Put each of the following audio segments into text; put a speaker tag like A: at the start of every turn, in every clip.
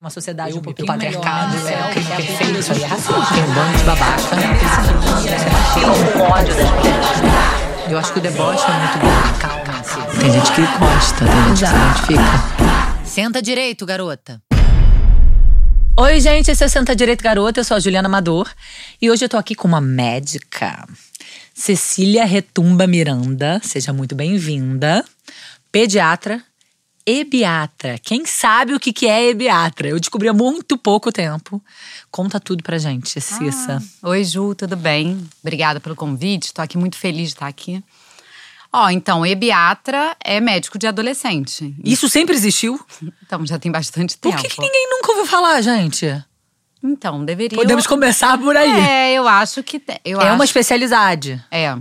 A: Uma sociedade
B: Eu
A: um pouquinho
B: patriarcado,
A: melhor,
B: é,
A: né?
B: o crime
A: é
B: perfeito,
A: isso aí é
B: racista.
A: Tem um bando de babaca. Tem um ódio das mulheres. Eu acho que o deboche é muito bom. Calma-se. Tem gente que gosta, tem gente que se identifica. Senta direito, garota. Oi, gente, esse é o Senta Direito Garota, eu sou a Juliana Amador e hoje eu tô aqui com uma médica, Cecília Retumba Miranda, seja muito bem-vinda, pediatra, ebiatra. Quem sabe o que que é ebiatra? Eu descobri há muito pouco tempo. Conta tudo pra gente, Cissa.
B: Oi, Ju, tudo bem? Obrigada pelo convite. Estou aqui muito feliz de estar aqui. Ó, então, ebiatra é médico de adolescente.
A: Isso sempre existiu?
B: Então, já tem bastante
A: Por
B: tempo.
A: que, que ninguém nunca ouviu falar, gente?
B: Então, deveria.
A: Podemos começar por aí.
B: É, eu acho que. Eu
A: é
B: acho...
A: uma especialidade.
B: É.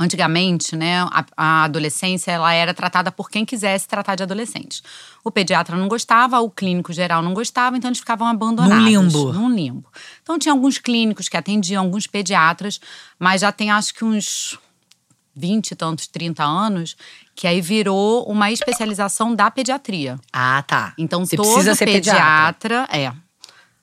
B: Antigamente, né, a, a adolescência ela era tratada por quem quisesse tratar de adolescente. O pediatra não gostava, o clínico geral não gostava, então eles ficavam abandonados.
A: Num limbo.
B: Num limbo. Então tinha alguns clínicos que atendiam, alguns pediatras, mas já tem acho que uns 20 e tantos, 30 anos, que aí virou uma especialização da pediatria.
A: Ah, tá.
B: Então
A: Você
B: todo
A: precisa ser
B: pediatra, é.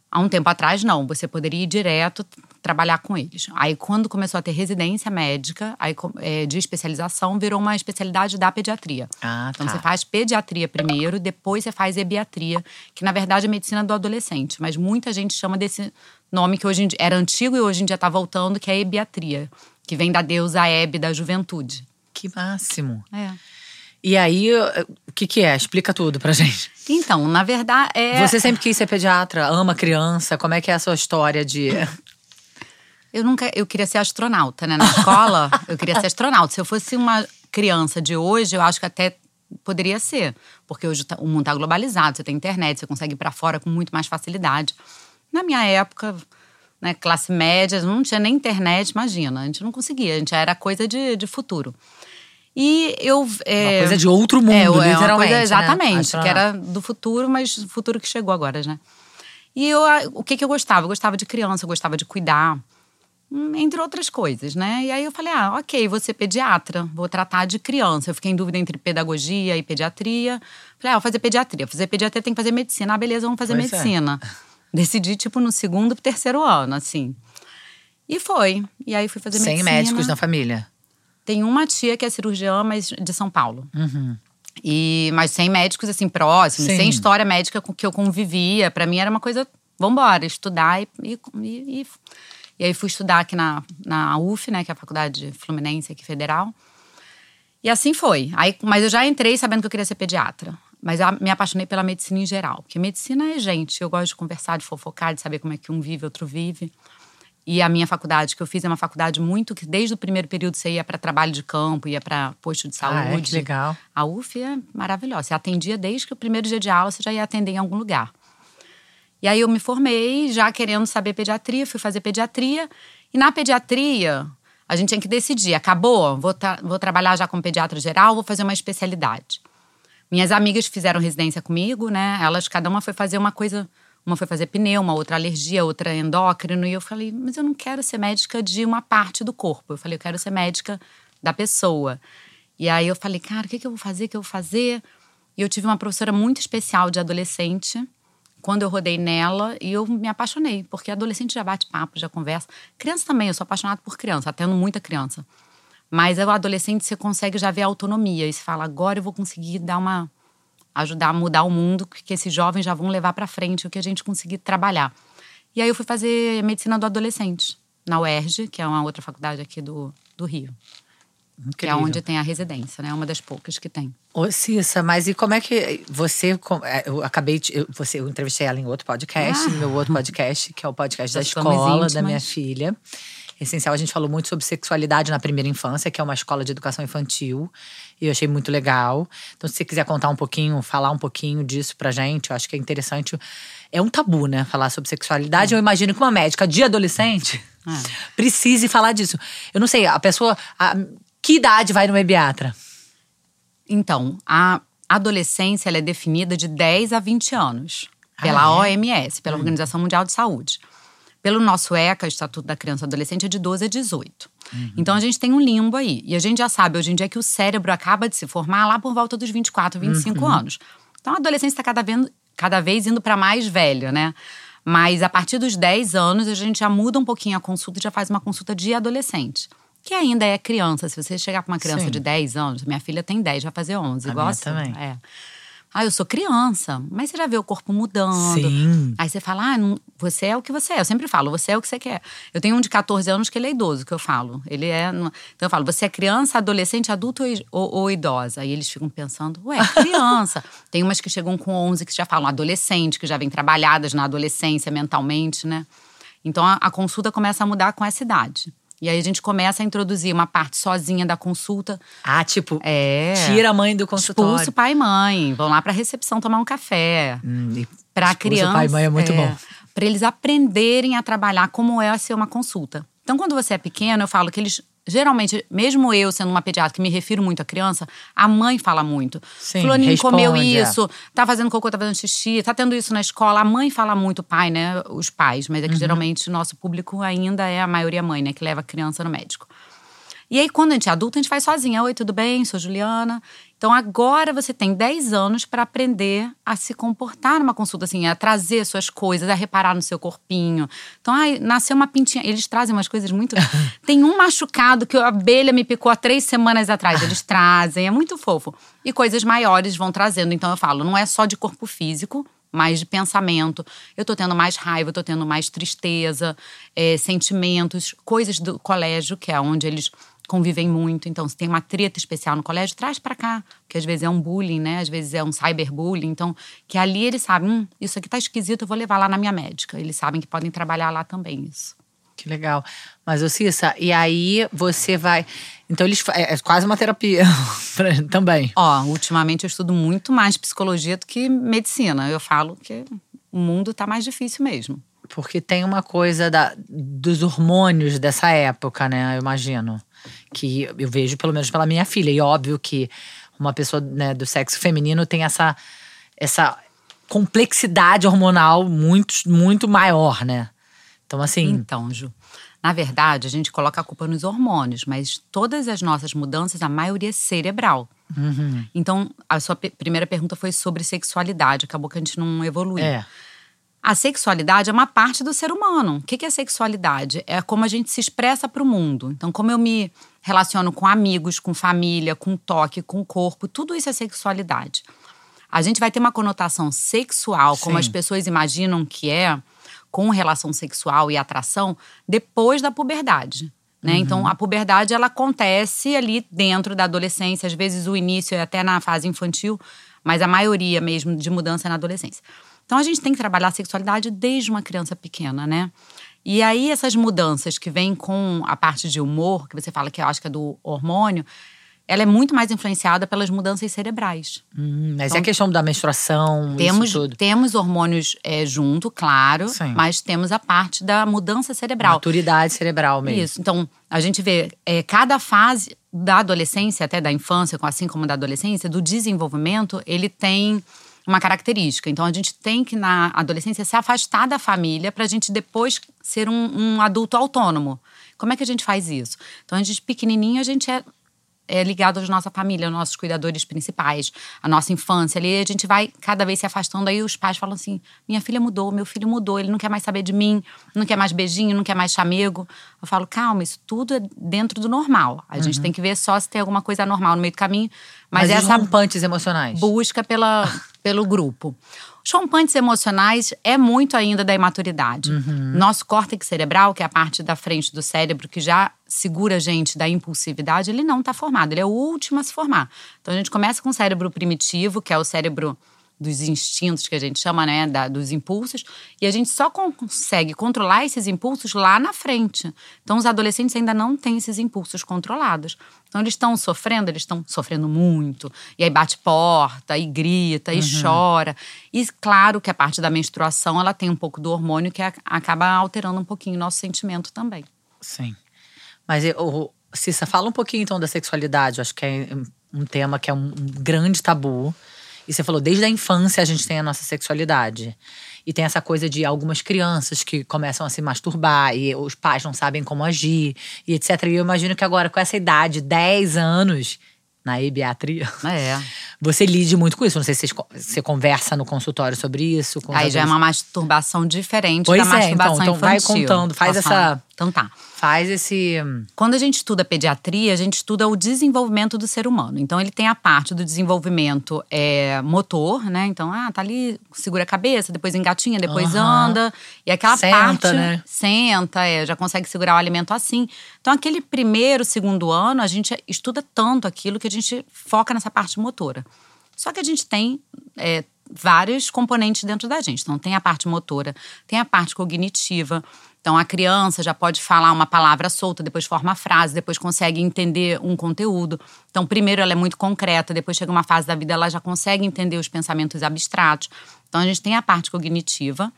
B: Há um tempo atrás, não. Você poderia ir direto trabalhar com eles. Aí, quando começou a ter residência médica, aí, é, de especialização, virou uma especialidade da pediatria.
A: Ah,
B: Então,
A: tá.
B: você faz pediatria primeiro, depois você faz ebiatria, que na verdade é medicina do adolescente. Mas muita gente chama desse nome que hoje em dia, era antigo e hoje em dia está voltando, que é ebiatria, que vem da deusa Hebe da juventude.
A: Que máximo.
B: É.
A: E aí, o que que é? Explica tudo pra gente.
B: Então, na verdade, é.
A: Você sempre quis ser pediatra, ama criança, como é que é a sua história de…
B: Eu nunca, eu queria ser astronauta, né? Na escola, eu queria ser astronauta. Se eu fosse uma criança de hoje, eu acho que até poderia ser, porque hoje o mundo está globalizado, você tem internet, você consegue ir para fora com muito mais facilidade. Na minha época, né, classe média, não tinha nem internet, imagina, a gente não conseguia, a gente era coisa de, de futuro. E eu. é,
A: Uma coisa de outro mundo,
B: é, é uma
A: literalmente,
B: coisa-
A: né?
B: exatamente, que
A: Astronauta.
B: era do futuro, mas o futuro que chegou agora, né? E eu, o que, que eu gostava? Eu gostava de criança, eu gostava de cuidar, entre outras coisas, né? E aí eu falei, ah, ok, vou ser pediatra, vou tratar de criança. Eu fiquei em dúvida entre pedagogia e pediatria. Falei, ah, vou fazer pediatria. Fazer pediatria tem que fazer medicina. Ah, beleza, vamos fazer
A: é.
B: medicina. Decidi, tipo, no segundo pro terceiro ano, assim. E foi. E aí fui fazer
A: Sem
B: medicina.
A: médicos na família.
B: Tem uma tia que é cirurgiã, mas de São Paulo.
A: Uhum.
B: E, mas sem médicos assim próximos,
A: Sim.
B: sem história médica com que eu convivia. Pra mim era uma coisa, vambora, estudar e, e, e, e- aí fui estudar aqui na, na UF, né, que é a Faculdade Fluminense aqui federal. E assim foi. Aí, mas eu já entrei sabendo que eu queria ser pediatra. Mas eu me apaixonei pela medicina em geral. Porque medicina é gente. Eu gosto de conversar, de fofocar, de saber como é que um vive, outro vive. E a minha faculdade que eu fiz é uma faculdade muito que desde o primeiro período você ia para trabalho de campo, ia para posto de saúde.
A: Ah, é? Que legal.
B: A UF é maravilhosa. Você atendia desde que o primeiro dia de aula, você já ia atender em algum lugar. E aí eu me formei, já querendo saber pediatria, fui fazer pediatria. E na pediatria, a gente tinha que decidir: acabou, vou, tra- vou trabalhar já como pediatra geral, vou fazer uma especialidade. Minhas amigas fizeram residência comigo, né? Elas, cada uma foi fazer uma coisa. Uma foi fazer pneuma, outra alergia, outra endócrino. E eu falei, mas eu não quero ser médica de uma parte do corpo. Eu falei, eu quero ser médica da pessoa. E aí eu falei, cara, o que, que eu vou fazer? O que eu vou fazer? E eu tive uma professora muito especial de adolescente. Quando eu rodei nela, e eu me apaixonei, porque adolescente já bate papo, já conversa. Criança também, eu sou apaixonada por criança, atendo muita criança. Mas o adolescente você consegue já ver a autonomia e você fala, agora eu vou conseguir dar uma ajudar a mudar o mundo, que esses jovens já vão levar para frente o que a gente conseguir trabalhar. E aí eu fui fazer medicina do adolescente na UERJ, que é uma outra faculdade aqui do, do Rio, que é
A: Incrível.
B: onde tem a residência, né? Uma das poucas que tem.
A: Ô, Cissa, mas e como é que você. é, Eu acabei de. Eu, você, eu entrevistei ela em outro podcast,
B: Ah.
A: no meu outro podcast, que é o podcast da escola da minha filha. Essencial, a gente falou muito sobre sexualidade na primeira infância, que é uma escola de educação infantil. E eu achei muito legal. Então, se você quiser contar um pouquinho, falar um pouquinho disso pra gente, eu acho que é interessante. É um tabu, né? Falar sobre sexualidade. Eu imagino que uma médica de adolescente
B: É.
A: precise falar disso. Eu não sei, a pessoa. a- que idade vai no ebiatra?
B: Então, a adolescência é definida de 10 a 20 anos pela
A: Ah, é?
B: OMS, pela Organização Mundial de Saúde. Pelo nosso ECA, Estatuto da Criança e Adolescente, é de 12 a 18. Então a gente tem um limbo aí. E a gente já sabe hoje em dia que o cérebro acaba de se formar lá por volta dos 24, 25 anos. Então a adolescência está cada, vez- cada vez indo para mais velho, né? Mas a partir dos 10 anos, a gente já muda um pouquinho a consulta e já faz uma consulta de adolescente. Que ainda é criança. Se você chegar com uma criança
A: Sim.
B: de 10 anos, minha filha tem 10, vai fazer 11.
A: A
B: igual assim.
A: também.
B: É. Ah, eu sou criança. Mas você já vê o corpo mudando.
A: Sim.
B: Aí você fala, ah, não- você é o que você é. Eu sempre falo, você é o que você quer. Eu tenho um de 14 anos que ele é idoso, que eu falo. Ele é. Então eu falo, você é criança, adolescente, adulto ou, ou, ou idosa? Aí eles ficam pensando, ué, criança. Tem umas que chegam com 11 que já falam adolescente, que já vêm trabalhadas na adolescência mentalmente, né? Então a, a consulta começa a mudar com essa idade. E aí a gente começa a introduzir uma parte sozinha da consulta.
A: Ah, tipo,
B: É.
A: tira a mãe do consultório.
B: Expulso pai e mãe. Vão lá pra recepção tomar um café
A: Hum,
B: para criança.
A: pai e mãe é muito bom.
B: Para eles aprenderem a trabalhar como é ser uma consulta. Então, quando você é pequeno, eu falo que eles geralmente, mesmo eu sendo uma pediatra que me refiro muito à criança, a mãe fala muito.
A: Sim,
B: Fulaninho
A: responde,
B: comeu
A: é.
B: isso, tá fazendo cocô, tá fazendo xixi, tá tendo isso na escola. A mãe fala muito, o pai, né? Os pais, mas é que
A: Uhum.
B: geralmente o nosso público ainda é a maioria mãe, né? Que leva a criança no médico. E aí, quando a gente é adulto, a gente faz sozinha. Oi, tudo bem? Sou Juliana. Então, agora você tem 10 anos para aprender a se comportar numa consulta, assim, a trazer suas coisas, a reparar no seu corpinho. Então, ai, nasceu uma pintinha. Eles trazem umas coisas muito. tem um machucado que a abelha me picou há três semanas atrás. Eles trazem, é muito fofo. E coisas maiores vão trazendo. Então, eu falo, não é só de corpo físico, mais de pensamento. Eu tô tendo mais raiva, eu tô tendo mais tristeza, eh, sentimentos, coisas do colégio, que é onde eles convivem muito. Então, se tem uma treta especial no colégio, traz para cá. Porque às vezes é um bullying, né? Às vezes é um cyberbullying. Então, que ali eles sabem, hum, isso aqui tá esquisito, eu vou levar lá na minha médica. Eles sabem que podem trabalhar lá também isso.
A: Que legal. Mas, ô Cissa, e aí você vai. Então, eles é é quase uma terapia também.
B: Ó, ultimamente eu estudo muito mais psicologia do que medicina. Eu falo que o mundo tá mais difícil mesmo.
A: Porque tem uma coisa da, dos hormônios dessa época, né? Eu imagino. Que eu vejo, pelo menos, pela minha filha. E óbvio que uma pessoa né, do sexo feminino tem essa, essa complexidade hormonal muito, muito maior, né? Então, assim.
B: Então, Ju, na verdade, a gente coloca a culpa nos hormônios, mas todas as nossas mudanças, a maioria é cerebral.
A: uhum,
B: Então, a sua primeira pergunta foi sobre sexualidade, acabou que a gente não evoluiu.
A: é.
B: A sexualidade é uma parte do ser humano. O que é sexualidade? É como a gente se expressa para o mundo. Então, como eu me relaciono com amigos, com família, com toque, com corpo, tudo isso é sexualidade. A gente vai ter uma conotação sexual, como
A: Sim.
B: as pessoas imaginam que é, com relação sexual e atração, depois da puberdade. Né? Então, a puberdade ela acontece ali dentro da adolescência, às vezes o início é até na fase infantil, mas a maioria mesmo de mudança é na adolescência. Então, a gente tem que trabalhar a sexualidade desde uma criança pequena, né? E aí, essas mudanças que vêm com a parte de humor, que você fala que eu acho que é do hormônio, ela é muito mais influenciada pelas mudanças cerebrais.
A: Hum, mas
B: Então,
A: é a questão da menstruação,
B: Temos,
A: isso tudo.
B: temos hormônios é, junto, claro,
A: Sim.
B: mas temos a parte da mudança cerebral.
A: Maturidade cerebral mesmo.
B: Isso. Então, a gente vê é, cada fase da adolescência, até da infância, assim como da adolescência, do desenvolvimento, ele tem uma característica. Então, a gente tem que, na adolescência, se afastar da família para a gente depois ser um, um adulto autônomo. Como é que a gente faz isso? Então, a gente, pequenininho, a gente é é ligado à nossa família, aos nossos cuidadores principais, a nossa infância ali, a gente vai cada vez se afastando. Aí os pais falam assim: minha filha mudou, meu filho mudou, ele não quer mais saber de mim, não quer mais beijinho, não quer mais chamego. Eu falo: calma, isso tudo é dentro do normal. A gente tem que ver só se tem alguma coisa anormal no meio do caminho. Mas,
A: Mas,
B: essa
A: rompantes emocionais.
B: busca pela, pelo grupo. Os rompantes emocionais é muito ainda da imaturidade. Nosso córtex cerebral, que é a parte da frente do cérebro que já segura a gente da impulsividade, ele não está formado, ele é o último a se formar. Então a gente começa com o cérebro primitivo, que é o cérebro dos instintos que a gente chama, né, da, dos impulsos, e a gente só consegue controlar esses impulsos lá na frente. Então os adolescentes ainda não têm esses impulsos controlados. Então eles estão sofrendo, eles estão sofrendo muito, e aí bate porta, e grita, e chora. E claro que a parte da menstruação, ela tem um pouco do hormônio que acaba alterando um pouquinho o nosso sentimento também.
A: Sim. Mas, eu- o Cissa, fala um pouquinho então da sexualidade. Eu acho que é um tema que é um grande tabu. E você falou, desde a infância a gente tem a nossa sexualidade. E tem essa coisa de algumas crianças que começam a se masturbar e os pais não sabem como agir e etc. E eu imagino que agora, com essa idade, 10 anos,
C: na ebiatria.
B: É.
C: Você lide muito com isso. Não sei se você conversa no consultório sobre isso.
B: Aí já é uma masturbação diferente
C: pois
B: da
C: é, então,
B: masturbação
C: então vai
B: infantil.
C: contando, faz essa-?
B: Então tá.
C: Faz esse.
B: Quando a gente estuda pediatria, a gente estuda o desenvolvimento do ser humano. Então, ele tem a parte do desenvolvimento é, motor, né? Então, ah, tá ali, segura a cabeça, depois engatinha, depois anda. E aquela
C: Senta,
B: parte.
C: né?
B: Senta, é, já consegue segurar o alimento assim. Então, aquele primeiro, segundo ano, a gente estuda tanto aquilo que a gente foca nessa parte motora. Só que a gente tem é, vários componentes dentro da gente. Então, tem a parte motora, tem a parte cognitiva. Então, a criança já pode falar uma palavra solta, depois forma a frase, depois consegue entender um conteúdo. Então, primeiro ela é muito concreta, depois chega uma fase da vida, ela já consegue entender os pensamentos abstratos. Então, a gente tem a parte cognitiva,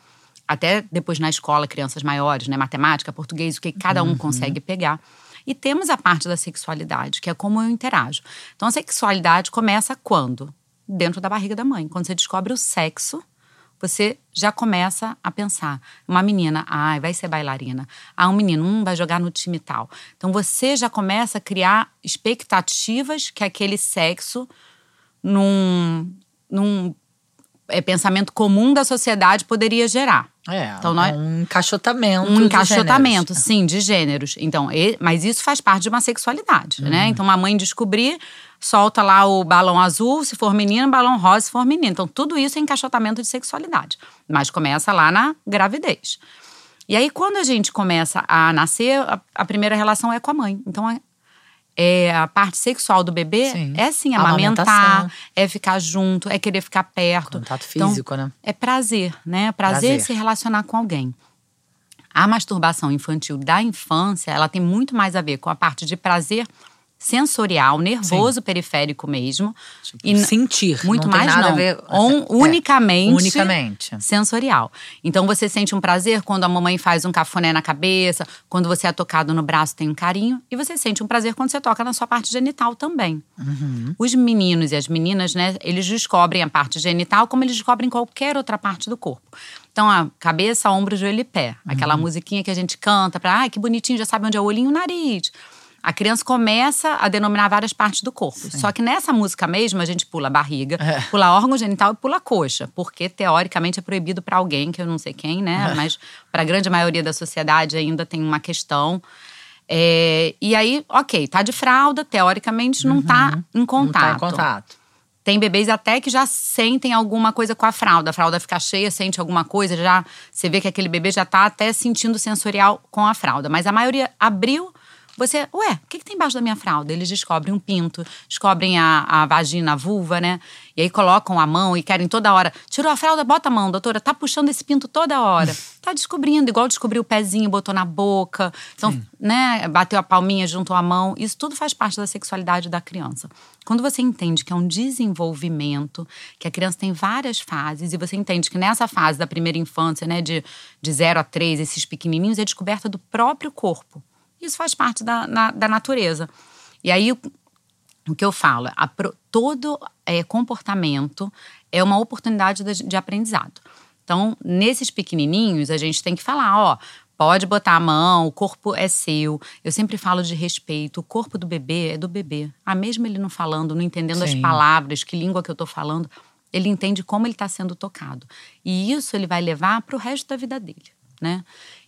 B: até depois na escola, crianças maiores, né? Matemática, português, o que cada um consegue pegar. E temos a parte da sexualidade, que é como eu interajo. Então, a sexualidade começa quando? Dentro da barriga da mãe. Quando você descobre o sexo, você já começa a pensar. Uma menina, ah, vai ser bailarina. Ah, um menino, hum, vai jogar no time tal. Então, você já começa a criar expectativas que aquele sexo, num, num é, pensamento comum da sociedade, poderia gerar.
C: É,
B: Então, nós-
C: um encaixotamento.
B: Um
C: de
B: encaixotamento,
C: gêneros.
B: sim, de gêneros. Então, e- mas isso faz parte de uma sexualidade,
C: Uhum.
B: né? Então, uma mãe descobrir, solta lá o balão azul se for menino, balão rosa se for menino. Então, tudo isso é encaixotamento de sexualidade. Mas começa lá na gravidez. E aí, quando a gente começa a nascer, a, a primeira relação é com a mãe. Então, é, é a parte sexual do bebê
C: Sim.
B: é sim amamentar, é ficar junto, é querer ficar perto.
C: Contato
B: Então,
C: físico, né?
B: é prazer, né? Prazer,
C: Prazer.
B: se relacionar com alguém. A masturbação infantil da infância, ela tem muito mais a ver com a parte de prazer sensorial, nervoso periférico mesmo. e n-
C: sentir.
B: muito
C: não
B: mais
C: nada
B: não.
C: A ver,
B: On-
C: É,
B: unicamente,
C: unicamente.
B: sensorial. Então você sente um prazer quando a mamãe faz um cafuné na cabeça, quando você é tocado no braço tem um carinho, e você sente um prazer quando você toca na sua parte genital também.
C: Uhum.
B: Os meninos e as meninas, né, eles descobrem a parte genital como eles descobrem qualquer outra parte do corpo. Então, a cabeça, ombro, joelho e pé. Aquela
C: Uhum.
B: musiquinha que a gente canta pra, ai, que bonitinho, já sabe onde é o olhinho e o nariz. A criança começa a denominar várias partes do corpo. Só que nessa música mesmo, a gente pula a barriga,
C: É.
B: pula órgão genital e pula a coxa. Porque, teoricamente, é proibido pra alguém, que eu não sei quem, né? Mas pra grande maioria da sociedade ainda tem uma questão. É, e aí, ok, tá de fralda, teoricamente não tá em
C: Não
B: contato.
C: tá em contato.
B: Tem bebês até que já sentem alguma coisa com a fralda. A fralda fica cheia, sente alguma coisa, já você vê que aquele bebê já tá até sentindo sensorial com a fralda. Mas a maioria abriu, você, ué, o que, que tem embaixo da minha fralda? Eles descobrem um pinto, descobrem a, a vagina, a vulva, né? E aí colocam a mão e querem toda hora. Tirou a fralda, bota a mão, doutora. Tá puxando esse pinto toda hora. Tá descobrindo, igual descobriu o pezinho, botou na boca. Então, né, bateu a palminha, juntou a mão. Isso tudo faz parte da sexualidade da criança. Quando você entende que é um desenvolvimento, que a criança tem várias fases, e você entende que nessa fase da primeira infância, né, de, de 0 a 3, esses pequenininhos, é descoberta do próprio corpo. Isso faz parte da, na- da natureza. E aí, o- que eu falo, a pro- todo é, comportamento é uma oportunidade de, de aprendizado. Então, nesses pequenininhos, a gente tem que falar, ó, pode botar a mão, o corpo é seu. Eu sempre falo de respeito, o corpo do bebê é do bebê. Ah, mesmo ele não falando, não entendendo as
C: Sim.
B: palavras, que língua que eu tô falando, ele entende como ele está sendo tocado. E isso ele vai levar para o resto da vida dele, né?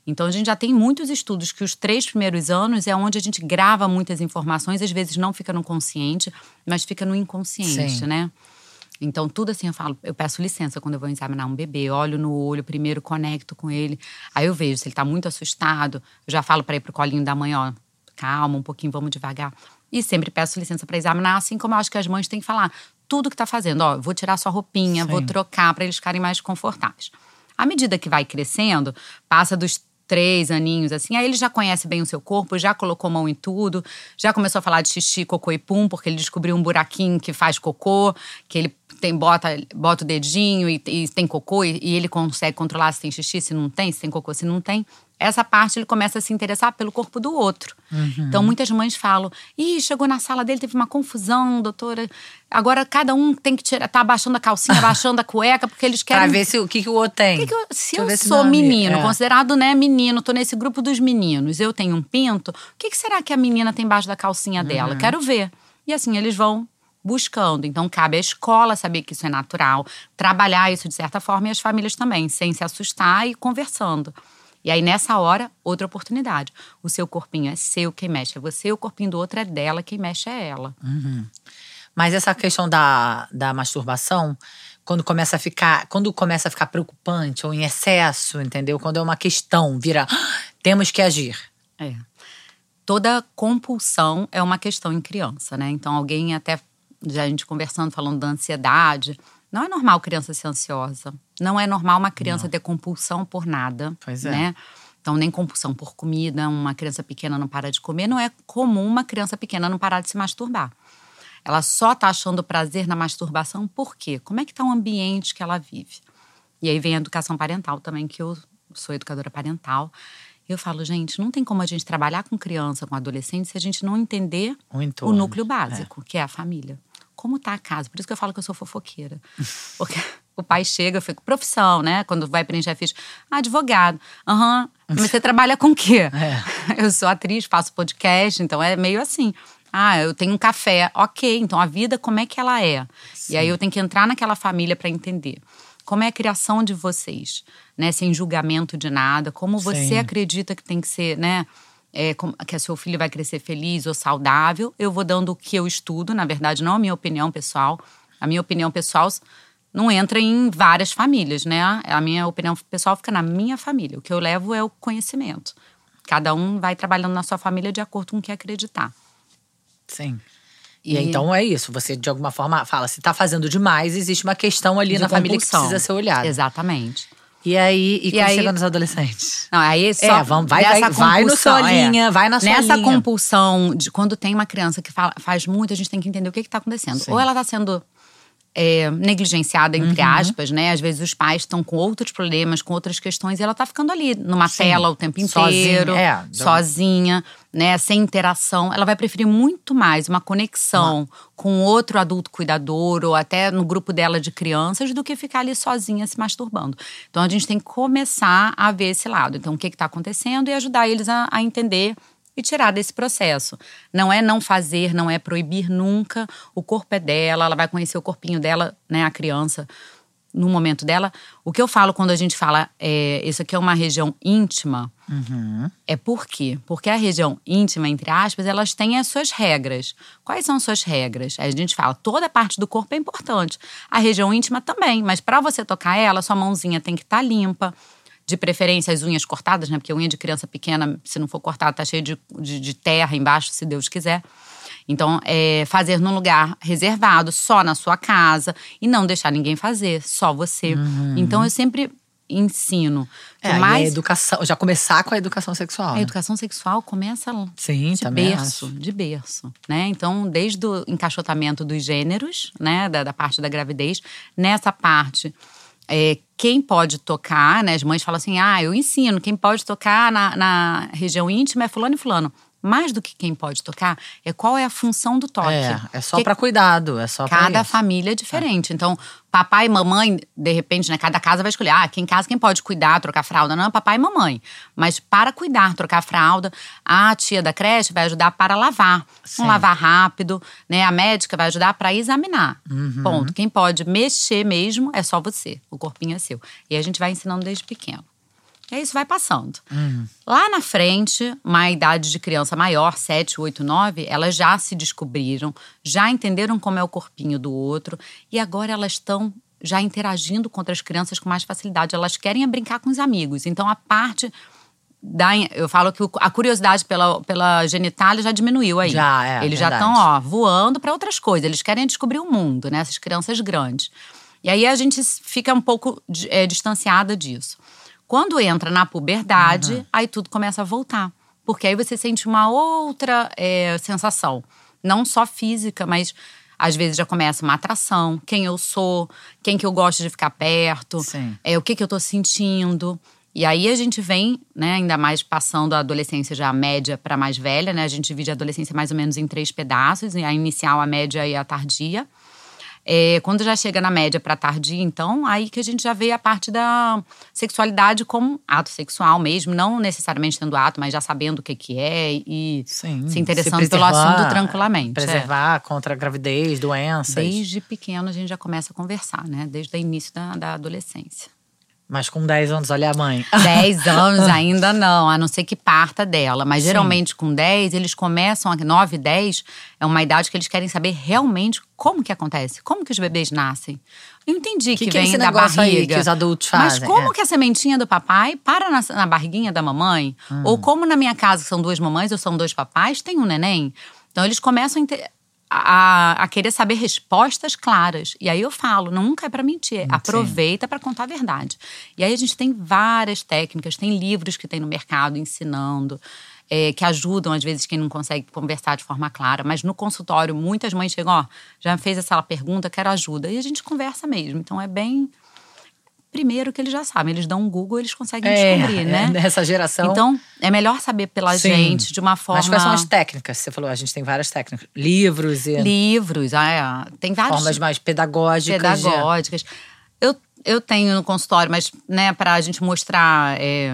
B: Então a gente já tem muitos estudos que os três primeiros anos é onde a gente grava muitas informações, às vezes não fica no consciente, mas fica no inconsciente,
C: Sim.
B: né? Então, tudo assim, eu falo, eu peço licença quando eu vou examinar um bebê, olho no olho, primeiro conecto com ele. Aí eu vejo se ele tá muito assustado, eu já falo para ir pro colinho da mãe, ó, calma, um pouquinho, vamos devagar. E sempre peço licença para examinar, assim como eu acho que as mães têm que falar tudo que tá fazendo, ó, vou tirar sua roupinha, vou
C: Sim.
B: trocar para eles ficarem mais confortáveis. À medida que vai crescendo, passa dos três aninhos, assim, aí ele já conhece bem o seu corpo, já colocou mão em tudo, já começou a falar de xixi, cocô e pum, porque ele descobriu um buraquinho que faz cocô, que ele tem, bota, bota o dedinho e, e tem cocô, e, e ele consegue controlar se tem xixi, se não tem, se tem cocô, se não tem. Essa parte ele começa a se interessar pelo corpo do outro. Então muitas mães falam: Ih, chegou na sala dele, teve uma confusão, doutora. Agora cada um tem que tirar, tá abaixando a calcinha, abaixando a cueca, porque eles querem.
C: Pra ver se, o que, que o outro tem.
B: Que que eu- se
C: Deixa
B: eu sou menino,
C: é.
B: considerado né, menino, tô nesse grupo dos meninos, eu tenho um pinto, o que, que será que a menina tem embaixo da calcinha
C: Uhum.
B: dela? Quero ver. E assim eles vão buscando. Então, cabe à escola saber que isso é natural, trabalhar isso de certa forma e as famílias também, sem se assustar e conversando. E aí, nessa hora, outra oportunidade. O seu corpinho é seu, quem mexe é você, o corpinho do outro é dela, quem mexe é ela.
C: Uhum. Mas essa questão da, da masturbação, quando começa a ficar, quando começa a ficar preocupante ou em excesso, entendeu? Quando é uma questão, vira, ah, temos que agir.
B: É. Toda compulsão é uma questão em criança, né? Então, alguém até já a gente conversando, falando da ansiedade. Não é normal criança ser ansiosa. Não é normal uma criança não. ter compulsão por nada.
C: Pois é.
B: Né? Então, nem compulsão por comida, uma criança pequena não para de comer. Não é comum uma criança pequena não parar de se masturbar. Ela só está achando prazer na masturbação por quê? Como é que está o ambiente que ela vive? E aí vem a educação parental também, que eu sou educadora parental. Eu falo, gente, não tem como a gente trabalhar com criança, com adolescente, se a gente não entender o, o núcleo básico, é. que é a família como tá a casa. Por isso que eu falo que eu sou fofoqueira. Porque o pai chega, eu fico, profissão, né? Quando vai preencher a ficha, ah, advogado. Aham, uhum. mas você trabalha com o quê? É. Eu sou atriz, faço podcast, então é meio assim. Ah, eu tenho um café. Ok, então a vida, como é que ela é? Sim. E aí eu tenho que entrar naquela família para entender. Como é a criação de vocês, né? Sem julgamento de nada. Como você Sim. acredita que tem que ser, né? É, que o seu filho vai crescer feliz ou saudável. Eu vou dando o que eu estudo, na verdade, não a minha opinião pessoal. A minha opinião pessoal não entra em várias famílias, né? A minha opinião pessoal fica na minha família. O que eu levo é o conhecimento. Cada um vai trabalhando na sua família de acordo com o que acreditar.
C: Sim. E, e então é isso. Você, de alguma forma, fala: se está fazendo demais, existe uma questão ali na compulsão. família que precisa ser olhada.
B: Exatamente.
C: E aí, e, e aí, chega nos adolescentes?
B: Não, aí é, só
C: é, vamos, vai, vai, vai no sua linha, é. vai na sua
B: Nessa compulsão de quando tem uma criança que fala, faz muito, a gente tem que entender o que está acontecendo. Sim. Ou ela está sendo é, negligenciada, entre uhum. aspas, né? Às vezes os pais estão com outros problemas, com outras questões, e ela tá ficando ali numa Sim. tela o tempo inteiro, sozinha, é. sozinha, né? Sem interação. Ela vai preferir muito mais uma conexão com outro adulto cuidador, ou até no grupo dela de crianças, do que ficar ali sozinha se masturbando. Então a gente tem que começar a ver esse lado. Então, o que está acontecendo e ajudar eles a, a entender e tirar desse processo. Não é não fazer, não é proibir nunca. O corpo é dela, ela vai conhecer o corpinho dela, né, a criança, no momento dela. O que eu falo quando a gente fala, é, isso aqui é uma região íntima, uhum. é por quê? Porque a região íntima, entre aspas, elas têm as suas regras. Quais são as suas regras? Aí a gente fala, toda parte do corpo é importante. A região íntima também, mas para você tocar ela, sua mãozinha tem que estar tá limpa de preferência as unhas cortadas, né? Porque unha de criança pequena, se não for cortada, tá cheio de, de, de terra embaixo, se Deus quiser. Então, é, fazer num lugar reservado, só na sua casa, e não deixar ninguém fazer, só você. Uhum. Então, eu sempre ensino.
C: É, mais... a educação, já começar com a educação sexual. A
B: né? educação sexual começa
C: Sim,
B: de berço, acho. de berço, né? Então, desde o encaixotamento dos gêneros, né, da, da parte da gravidez, nessa parte é, quem pode tocar, né? As mães falam assim: ah, eu ensino, quem pode tocar na, na região íntima é fulano e fulano mais do que quem pode tocar, é qual é a função do toque.
C: É, é só para cuidado, é só
B: Cada família é diferente. É. Então, papai e mamãe, de repente, né, cada casa vai escolher, ah, aqui em casa quem pode cuidar, trocar fralda? Não, papai e mamãe. Mas para cuidar, trocar fralda, a tia da creche vai ajudar para lavar. Sim. Um lavar rápido, né? A médica vai ajudar para examinar. Uhum. Ponto. Quem pode mexer mesmo é só você. O corpinho é seu. E a gente vai ensinando desde pequeno. E aí isso vai passando. Uhum. Lá na frente, uma idade de criança maior, 7, 8, 9, elas já se descobriram, já entenderam como é o corpinho do outro e agora elas estão já interagindo com outras crianças com mais facilidade. Elas querem brincar com os amigos. Então a parte da, eu falo que a curiosidade pela, pela genitália já diminuiu aí.
C: Já, é.
B: Eles
C: verdade.
B: já estão, ó, voando para outras coisas. Eles querem descobrir o mundo, né? Essas crianças grandes. E aí a gente fica um pouco é, distanciada disso. Quando entra na puberdade, uhum. aí tudo começa a voltar. Porque aí você sente uma outra é, sensação. Não só física, mas às vezes já começa uma atração. Quem eu sou, quem que eu gosto de ficar perto, é, o que, que eu tô sentindo. E aí a gente vem, né, ainda mais passando a adolescência já média para mais velha, né? A gente divide a adolescência mais ou menos em três pedaços, a inicial, a média e a tardia. É, quando já chega na média para tardia, então, aí que a gente já vê a parte da sexualidade como ato sexual mesmo, não necessariamente tendo ato, mas já sabendo o que, que é e
A: Sim,
B: se interessando
A: se
B: pelo assunto tranquilamente. é.
A: Preservar contra gravidez, doenças.
B: Desde pequeno a gente já começa a conversar, né? Desde o início da, da adolescência.
A: Mas com 10 anos, olha a mãe.
B: 10 anos ainda não, a não ser que parta dela. Mas geralmente com 10, eles começam, a 9, 10, é uma idade que eles querem saber realmente como que acontece, como que os bebês nascem. Eu entendi que,
A: Que que é
B: vem
A: esse
B: da
A: negócio aí
B: barriga.
A: que os adultos
B: Mas
A: fazem?
B: como
A: É.
B: que a sementinha do papai para na, na barriguinha da mamãe?
A: Hum.
B: Ou como na minha casa são duas mamães ou são dois papais, tem um neném? Então eles começam a a, a querer saber respostas claras. E aí eu falo, nunca é para mentir, aproveita para contar a verdade. E aí a gente tem várias técnicas, tem livros que tem no mercado ensinando, é, que ajudam às vezes quem não consegue conversar de forma clara. Mas no consultório, muitas mães chegam, ó, já fez essa pergunta, quero ajuda. E a gente conversa mesmo. Então é bem. Primeiro que eles já sabem, eles dão um Google, eles conseguem descobrir, né?
A: Nessa geração.
B: Então, é melhor saber pela
A: Sim.
B: gente de uma forma.
A: Mas quais são as técnicas? Você falou, a gente tem várias técnicas. Livros e
B: Livros, ah, é. tem vários
A: formas mais pedagógicas. de-
B: pedagógicas. Eu, eu tenho no consultório, mas né, para a gente mostrar. é,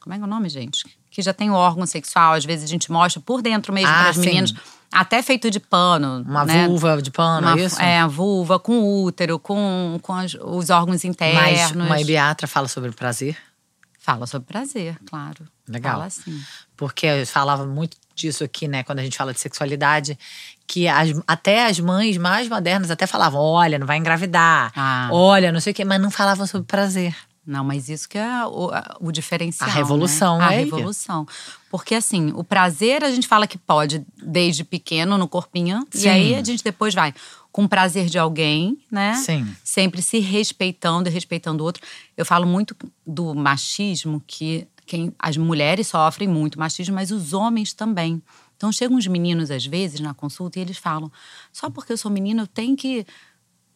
B: como é que é o nome, gente? Que já tem o órgão sexual, às vezes a gente mostra por dentro mesmo
A: Ah,
B: para as meninas, até feito de pano.
A: Uma
B: né?
A: vulva de pano,
B: Uma-
A: é isso?
B: É, a vulva, com útero, com, com os órgãos
A: Mas
B: internos.
A: uma ibiatra fala sobre prazer.
B: Fala sobre prazer, claro.
A: Legal.
B: Fala sim.
A: Porque eu falava muito disso aqui, né, quando a gente fala de sexualidade, que as- até as mães mais modernas até falavam: olha, não vai engravidar,
B: Ah.
A: olha, não sei o quê, mas não falavam sobre prazer.
B: Não, mas isso que é o, o diferencial.
A: A revolução,
B: né? A
A: é
B: revolução. Porque, assim, o prazer a gente fala que pode desde pequeno, no corpinho.
A: Sim.
B: E aí a gente depois vai com o prazer de alguém, né?
A: Sim.
B: Sempre se respeitando e respeitando o outro. Eu falo muito do machismo, que quem, as mulheres sofrem muito machismo, mas os homens também. Então chegam uns meninos, às vezes, na consulta, e eles falam: só porque eu sou menino, eu tenho que.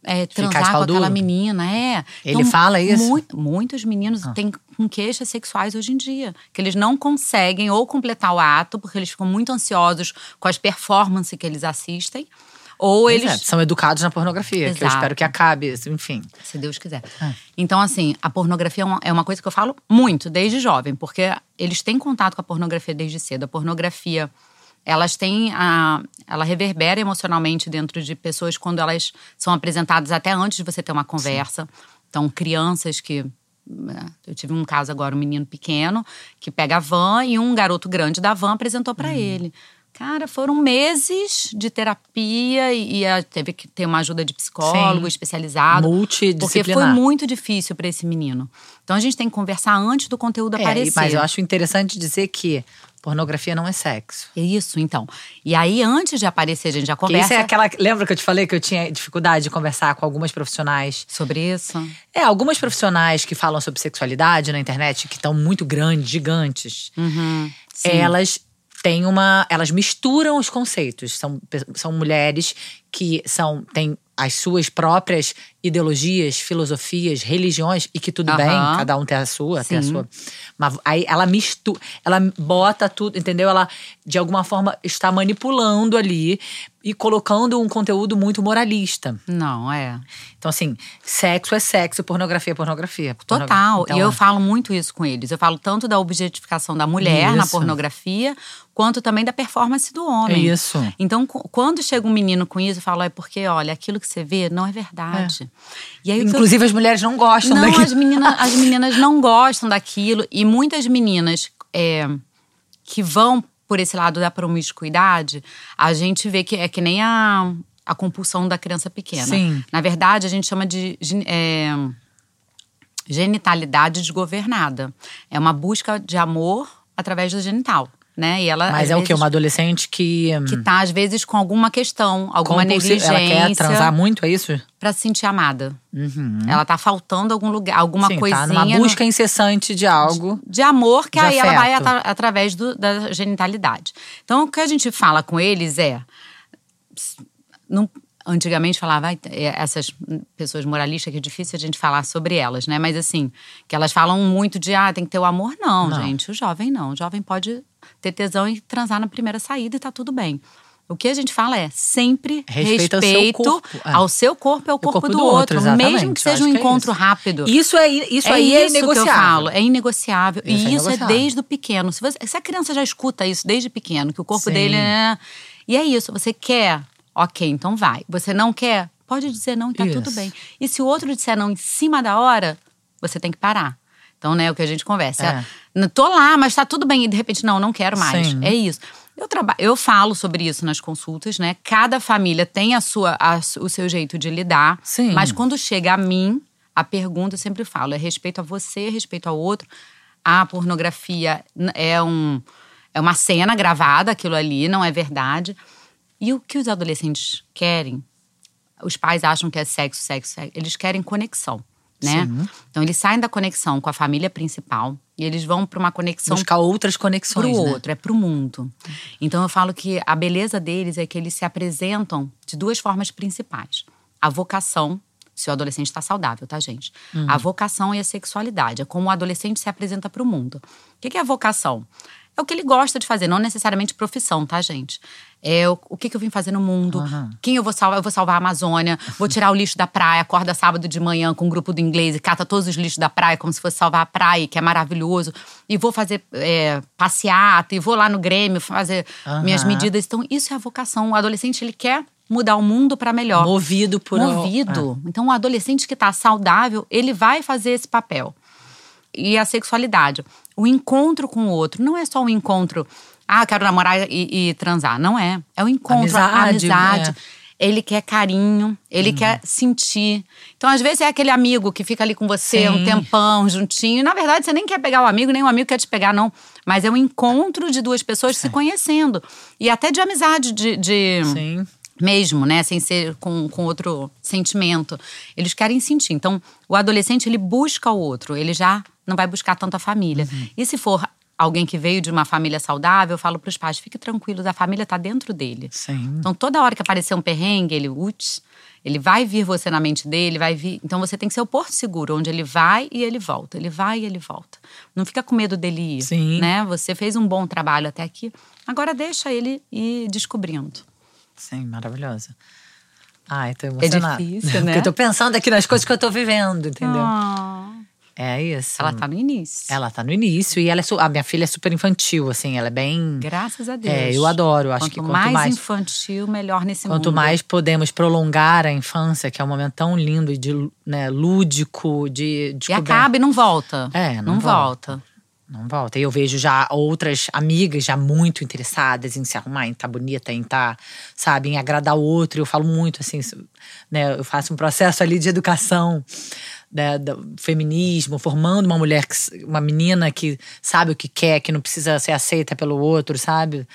B: É, transar com aquela menina, é.
A: Ele fala isso? Ah.
B: mui- muitos meninos têm com queixas sexuais hoje em dia. Que eles não conseguem ou completar o ato, porque eles ficam muito ansiosos com as performances que eles assistem. Ou
A: Pois
B: eles.
A: é, são educados na pornografia, que eu
B: Exato.
A: espero que acabe, enfim.
B: Se Deus quiser.
A: É.
B: Então, assim, a pornografia é uma, é uma coisa que eu falo muito, desde jovem, porque eles têm contato com a pornografia desde cedo. A pornografia, elas têm a. Ela reverbera emocionalmente dentro de pessoas quando elas são apresentadas até antes de você ter uma conversa. Então, crianças que. né, Eu tive um caso agora, um menino pequeno que pega a van e um garoto grande da van apresentou
A: Uhum.
B: para ele. Cara, foram meses de terapia e, e teve que ter uma ajuda de psicólogo
A: Sim.
B: especializado. Porque
A: Multidisciplinar.
B: foi muito difícil para esse menino. Então a gente tem que conversar antes do conteúdo
A: É,
B: aparecer.
A: mas eu acho interessante dizer que pornografia não é sexo.
B: É isso, então. E aí, antes de aparecer, a gente já
A: Que
B: conversa
A: isso é aquela. Lembra que eu te falei que eu tinha dificuldade de conversar com algumas profissionais?
B: sobre isso.
A: É, algumas profissionais que falam sobre sexualidade na internet, que estão muito grandes, gigantes,
B: Uhum,
A: elas têm uma. Elas misturam os conceitos. São, são mulheres que são, têm as suas próprias ideologias, filosofias, religiões, e que tudo
B: Aham.
A: bem, cada um tem a sua, tem a
B: Sim.
A: sua. Mas aí ela mistura, ela bota tudo, entendeu? Ela, de alguma forma, está manipulando ali e colocando um conteúdo muito moralista.
B: Não, é.
A: Então, assim, sexo é sexo, pornografia é pornografia.
B: Total.
A: Então,
B: e eu falo muito isso com eles. Eu falo tanto da objetificação da mulher na
A: Isso.
B: pornografia, quanto também da performance do homem.
A: É isso.
B: Então, quando chega um menino com isso, eu falo, é porque, olha, aquilo que você vê não é verdade. E aí, que eu-
A: Inclusive, as mulheres não gostam
B: Não,
A: daquilo.
B: as meninas, as meninas não gostam daquilo. E muitas meninas é, que vão por esse lado da promiscuidade, a gente vê que é que nem a, a compulsão da criança pequena.
A: Sim.
B: Na verdade, a gente chama de é, genitalidade desgovernada. É uma busca de amor através do genital. Né? E ela,
A: Mas é o quê?
B: vezes,
A: Uma adolescente que. hum,
B: que tá, às vezes, com alguma questão, alguma negligência.
A: Ela quer transar muito, é isso?
B: Pra se sentir amada. Ela tá faltando algum lugar, alguma
A: Sim,
B: coisinha.
A: tá numa
B: no-
A: busca incessante de algo.
B: de amor, que
A: De
B: aí ela vai
A: afeto.
B: atra- através do- da genitalidade. Então, o que a gente fala com eles é. não- antigamente falava, "Ai, é, essas pessoas moralistas que é difícil a gente falar sobre elas, né? Mas assim, que elas falam muito de, ah, tem que ter o amor. Não,
A: Não.
B: gente, o jovem não. O jovem pode ter tesão e transar na primeira saída e tá tudo bem. O que a gente fala é sempre
A: Respeito
B: respeito,
A: ao seu corpo, é.
B: ao seu corpo e ao corpo,
A: corpo
B: do,
A: do
B: outro.
A: outro,
B: mesmo que seja um
A: que é
B: encontro
A: isso.
B: rápido.
A: Isso é, isso aí é
B: isso que eu falo, é inegociável.
A: Isso é
B: e isso é desde o pequeno. Se, você- se a criança já escuta isso desde pequeno, que o corpo
A: Sim.
B: dele é. E é isso, você quer, ok, então vai. Você não quer, pode dizer não e tá tudo
A: Isso.
B: bem. E se o outro disser não em cima da hora, você tem que parar. Então, né, o que a gente conversa.
A: É.
B: É. Tô lá, mas tá tudo bem. E de repente, não, não quero mais.
A: Sim.
B: É isso. Eu, traba eu falo sobre isso nas consultas, né? Cada família tem a sua, a o seu jeito de lidar.
A: Sim.
B: Mas quando chega a mim, a pergunta eu sempre falo: é respeito a você, respeito ao outro. A pornografia é, um, é uma cena gravada, aquilo ali, não é verdade. E o que os adolescentes querem? Os pais acham que é sexo, sexo, sexo. Eles querem conexão, né? Então eles saem da conexão com a família principal e eles vão para uma conexão
A: Buscar outras
B: para
A: conexões,
B: o
A: né?
B: outro, é para o mundo. Então eu falo que a beleza deles é que eles se apresentam de duas formas principais: a vocação, se o adolescente está saudável, tá, gente?
A: Hum.
B: A vocação e a sexualidade, é como o adolescente se apresenta para o mundo. O que é a vocação? É o que ele gosta de fazer, não necessariamente profissão, tá, gente? É o, o que, que eu vim fazer no mundo, quem eu vou salvar? Eu vou salvar a Amazônia, vou tirar o lixo da praia, acorda sábado de manhã com um grupo do inglês e cata todos os lixos da praia como se fosse salvar a praia, que é maravilhoso. E vou fazer é, passeata, e vou lá no Grêmio fazer minhas
A: Aham.
B: medidas. Então, isso é a vocação. O adolescente, ele quer mudar o mundo para melhor.
A: Movido por
B: Movido. Então, o adolescente que está saudável, ele vai fazer esse papel. E a sexualidade. O encontro com o outro. Não é só um encontro. Ah, eu quero namorar e, e transar. Não é. É o encontro, a
A: Amizade,
B: amizade.
A: é.
B: Ele quer carinho, ele quer sentir. Então, às vezes, é aquele amigo que fica ali com você
A: Sim.
B: um tempão, juntinho. E, na verdade, você nem quer pegar o amigo, nem o amigo quer te pegar, não. Mas é um encontro de duas pessoas se conhecendo. E até de amizade, de- de
A: Sim.
B: Mesmo, né? Sem ser com, com outro sentimento. Eles querem sentir. Então, o adolescente, ele busca o outro. Ele já não vai buscar tanto a família.
A: Uhum.
B: E se for alguém que veio de uma família saudável, eu falo para os pais, fique tranquilos, a família tá dentro dele.
A: Sim.
B: Então, toda hora que aparecer um perrengue, ele, uts, ele vai vir você na mente dele, vai vir. Então, você tem que ser o porto seguro, onde ele vai e ele volta. Ele vai e ele volta. Não fica com medo dele ir.
A: Sim.
B: Né? Você fez um bom trabalho até aqui. Agora deixa ele ir descobrindo.
A: Sim, maravilhosa. Ai, tô emocionada.
B: É difícil, né?
A: Porque eu tô pensando aqui nas coisas que eu tô vivendo, entendeu?
B: Ah,
A: É isso.
B: ela tá no início.
A: Ela tá no início e ela é a minha filha é super infantil, assim, ela é bem.
B: Graças a Deus.
A: É, eu adoro. Acho
B: quanto
A: que quanto
B: mais,
A: mais,
B: infantil, melhor nesse
A: quanto
B: mundo.
A: mais podemos prolongar a infância, que é um momento tão lindo e de, né, lúdico, de
B: E
A: descoberta.
B: acaba e não volta.
A: É, não
B: volta.
A: Não volta. E eu vejo já outras amigas já muito interessadas em se arrumar, em estar bonita, em estar, sabe, em agradar o outro. Eu falo muito assim, né? Eu faço um processo ali de educação né, do feminismo, formando uma mulher, que, uma menina que sabe o que quer, que não precisa ser aceita pelo outro, sabe?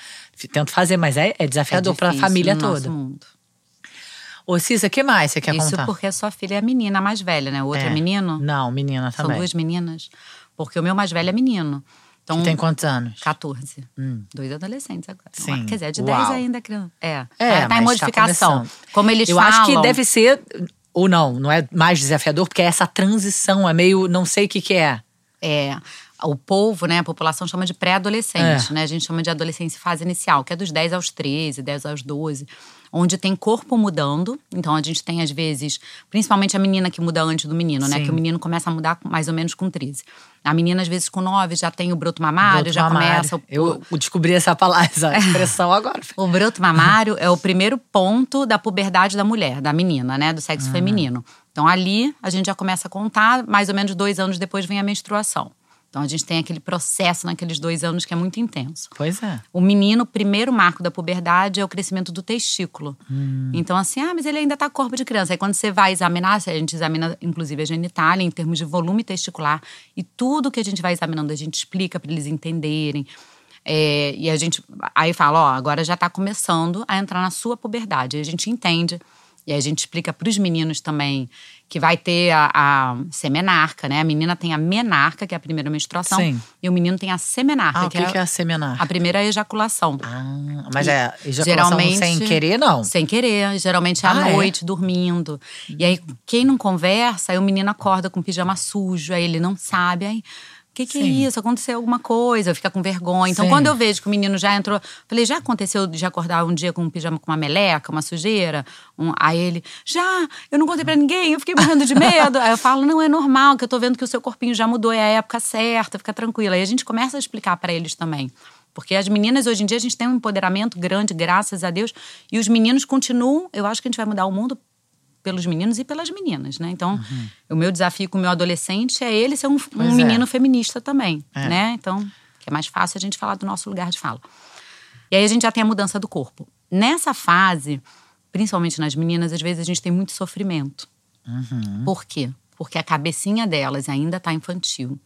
A: Tento fazer, mas é, é desafiador
B: é
A: para a família
B: no
A: toda.
B: mundo.
A: Ô, Cissa, o que mais você quer
B: Isso
A: contar?
B: porque a sua filha é a menina mais velha, né? O outro é,
A: É.
B: menino.
A: Não, menina
B: São
A: também.
B: duas meninas. Porque o meu mais velho é menino. Então,
A: Tem quantos anos?
B: 14.
A: Hum.
B: Dois adolescentes agora.
A: Sim.
B: Quer dizer, de
A: Uau.
B: 10 ainda criança. É.
A: É,
B: tá, tá em
A: mas
B: modificação.
A: começando.
B: Como eles
A: Eu
B: falam.
A: acho que deve ser, ou não, não é mais desafiador, porque é essa transição, é meio, não sei o que que é.
B: É, o povo, né, a população chama de pré-adolescente,
A: É.
B: né? A gente chama de adolescência fase inicial, que é dos 10 aos 13, 10 aos 12, onde tem corpo mudando. Então a gente tem às vezes, principalmente a menina que muda antes do menino, né,
A: Sim.
B: que o menino começa a mudar mais ou menos com 13. A menina às vezes com 9 já tem o broto mamário,
A: Broto
B: já
A: mamário.
B: começa o
A: Eu descobri essa palavra, essa expressão agora.
B: o broto mamário é o primeiro ponto da puberdade da mulher, da menina, né? Do sexo feminino. Então ali a gente já começa a contar, mais ou menos dois anos depois vem a menstruação. Então a gente tem aquele processo naqueles dois anos que é muito intenso.
A: Pois é.
B: O menino, o primeiro marco da puberdade é o crescimento do testículo.
A: Hum.
B: Então, assim, ah, mas ele ainda tá com corpo de criança. Aí quando você vai examinar, a gente examina inclusive a genitália em termos de volume testicular. E tudo que a gente vai examinando, a gente explica para eles entenderem. É, e a gente aí fala, ó, agora já tá começando a entrar na sua puberdade. Aí a gente entende. E aí a gente explica para os meninos também que vai ter a, a semenarca, né? A menina tem a menarca, que é a primeira menstruação.
A: Sim.
B: E o menino tem a semenarca,
A: Ah, o
B: que,
A: que,
B: é,
A: que é a semenar?
B: a primeira ejaculação.
A: Ah, mas é ejaculação
B: Geralmente-
A: sem querer, não.
B: Sem querer, geralmente à
A: Ah, é?
B: noite, dormindo. E aí, quem não conversa, aí o menino acorda com pijama sujo, aí ele não sabe. Aí, que, que é isso? Aconteceu alguma coisa, fica com vergonha. Então,
A: Sim.
B: quando eu vejo que o menino já entrou, falei, já aconteceu de acordar um dia com um pijama com uma meleca, uma sujeira? Um, aí ele, já, eu não contei pra ninguém, eu fiquei morrendo de medo. aí eu falo, não, é normal, que eu tô vendo que o seu corpinho já mudou, é a época certa, fica tranquila. Aí a gente começa a explicar pra eles também. Porque as meninas, hoje em dia, a gente tem um empoderamento grande, graças a Deus. E os meninos continuam, eu acho que a gente vai mudar o mundo pelos meninos e pelas meninas, né? Então, o meu desafio com o meu adolescente é ele ser um, um
A: é.
B: menino feminista também,
A: É.
B: né? Então, que é mais fácil a gente falar do nosso lugar de fala. E aí a gente já tem a mudança do corpo. Nessa fase, principalmente nas meninas, às vezes a gente tem muito sofrimento.
A: Uhum.
B: Por quê? Porque a cabecinha delas ainda está infantil.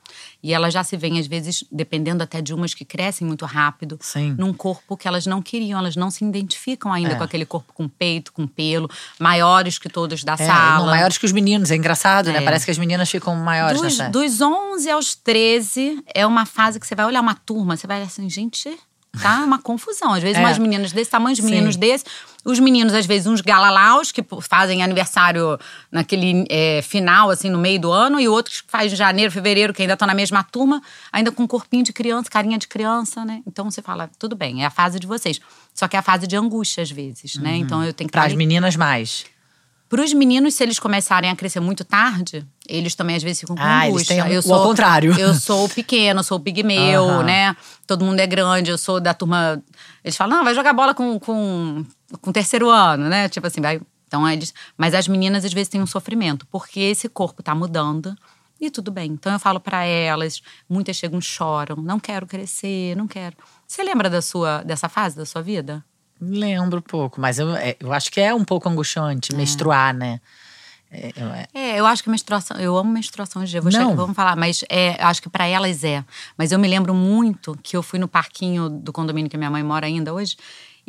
B: E elas já se veem, às vezes, dependendo até de umas que crescem muito rápido,
A: Sim.
B: num corpo que elas não queriam, elas não se identificam ainda
A: É.
B: com aquele corpo com peito, com pelo, maiores que todos da
A: É,
B: sala.
A: não, maiores que os meninos, é engraçado, né?
B: É.
A: Parece que as meninas ficam maiores
B: Dos, dos 11 aos 13 é uma fase que você vai olhar uma turma, você vai olhar assim, gente, tá uma confusão. Às vezes
A: É.
B: umas meninas desse tamanho, os meninos
A: Sim.
B: desse. Os meninos, às vezes, uns galalaus, que fazem aniversário naquele é, final, assim, no meio do ano, e outros que fazem janeiro, fevereiro, que ainda estão na mesma turma, ainda com corpinho de criança, carinha de criança, né? Então você fala, tudo bem, é a fase de vocês. Só que é a fase de angústia, às vezes, né? Então eu tenho que
A: Para as meninas mais.
B: Para os meninos, se eles começarem a crescer muito tarde, eles também às vezes ficam com
A: Ah, eles têm
B: eu
A: o
B: sou
A: ao contrário.
B: Eu sou o pequeno, eu sou o pigmeu,
A: Aham.
B: né? Todo mundo é grande, eu sou da turma. Eles falam, não, vai jogar bola com, com, com terceiro ano, né? Tipo assim, vai. Então eles. Mas as meninas às vezes têm um sofrimento, porque esse corpo tá mudando. E tudo bem. Então eu falo para elas, muitas chegam e choram, não quero crescer, não quero. Você lembra da sua dessa fase da sua vida?
A: Lembro pouco, mas eu, é, eu acho que é um pouco angustiante menstruar, né? É, eu- é-
B: É, eu acho que menstruação. Eu amo menstruação de vou chegar, vamos falar, mas é, acho que para elas é. Mas eu me lembro muito que eu fui no parquinho do condomínio que minha mãe mora ainda hoje.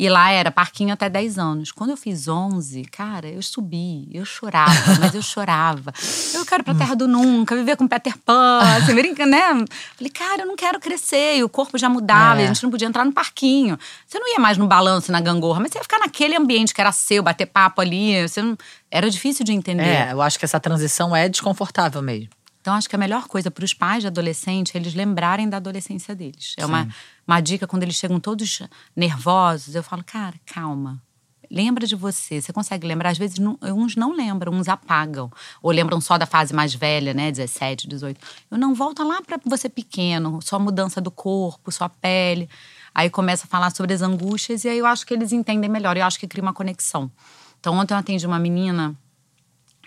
B: E lá era parquinho até 10 anos. Quando eu fiz 11, cara, eu subi, eu chorava, mas eu chorava. Eu quero ir pra terra do nunca, viver com Peter Pan, assim, brinca, né? Falei, cara, eu não quero crescer. E o corpo já mudava,
A: É.
B: a gente não podia entrar no parquinho. Você não ia mais no balanço, na gangorra, mas você ia ficar naquele ambiente que era seu, bater papo ali. Você não... Era difícil de entender.
A: é, eu acho que essa transição é desconfortável mesmo.
B: Então, acho que a melhor coisa para os pais de adolescente é eles lembrarem da adolescência deles. É uma, uma dica quando eles chegam todos nervosos. Eu falo, cara, calma. Lembra de você. Você consegue lembrar? Às vezes, não- uns não lembram, uns apagam. Ou lembram só da fase mais velha, né? 17, 18. Eu não, volta lá para você pequeno. Só mudança do corpo, sua pele. Aí começa a falar sobre as angústias. E aí eu acho que eles entendem melhor. Eu acho que cria uma conexão. Então, ontem eu atendi uma menina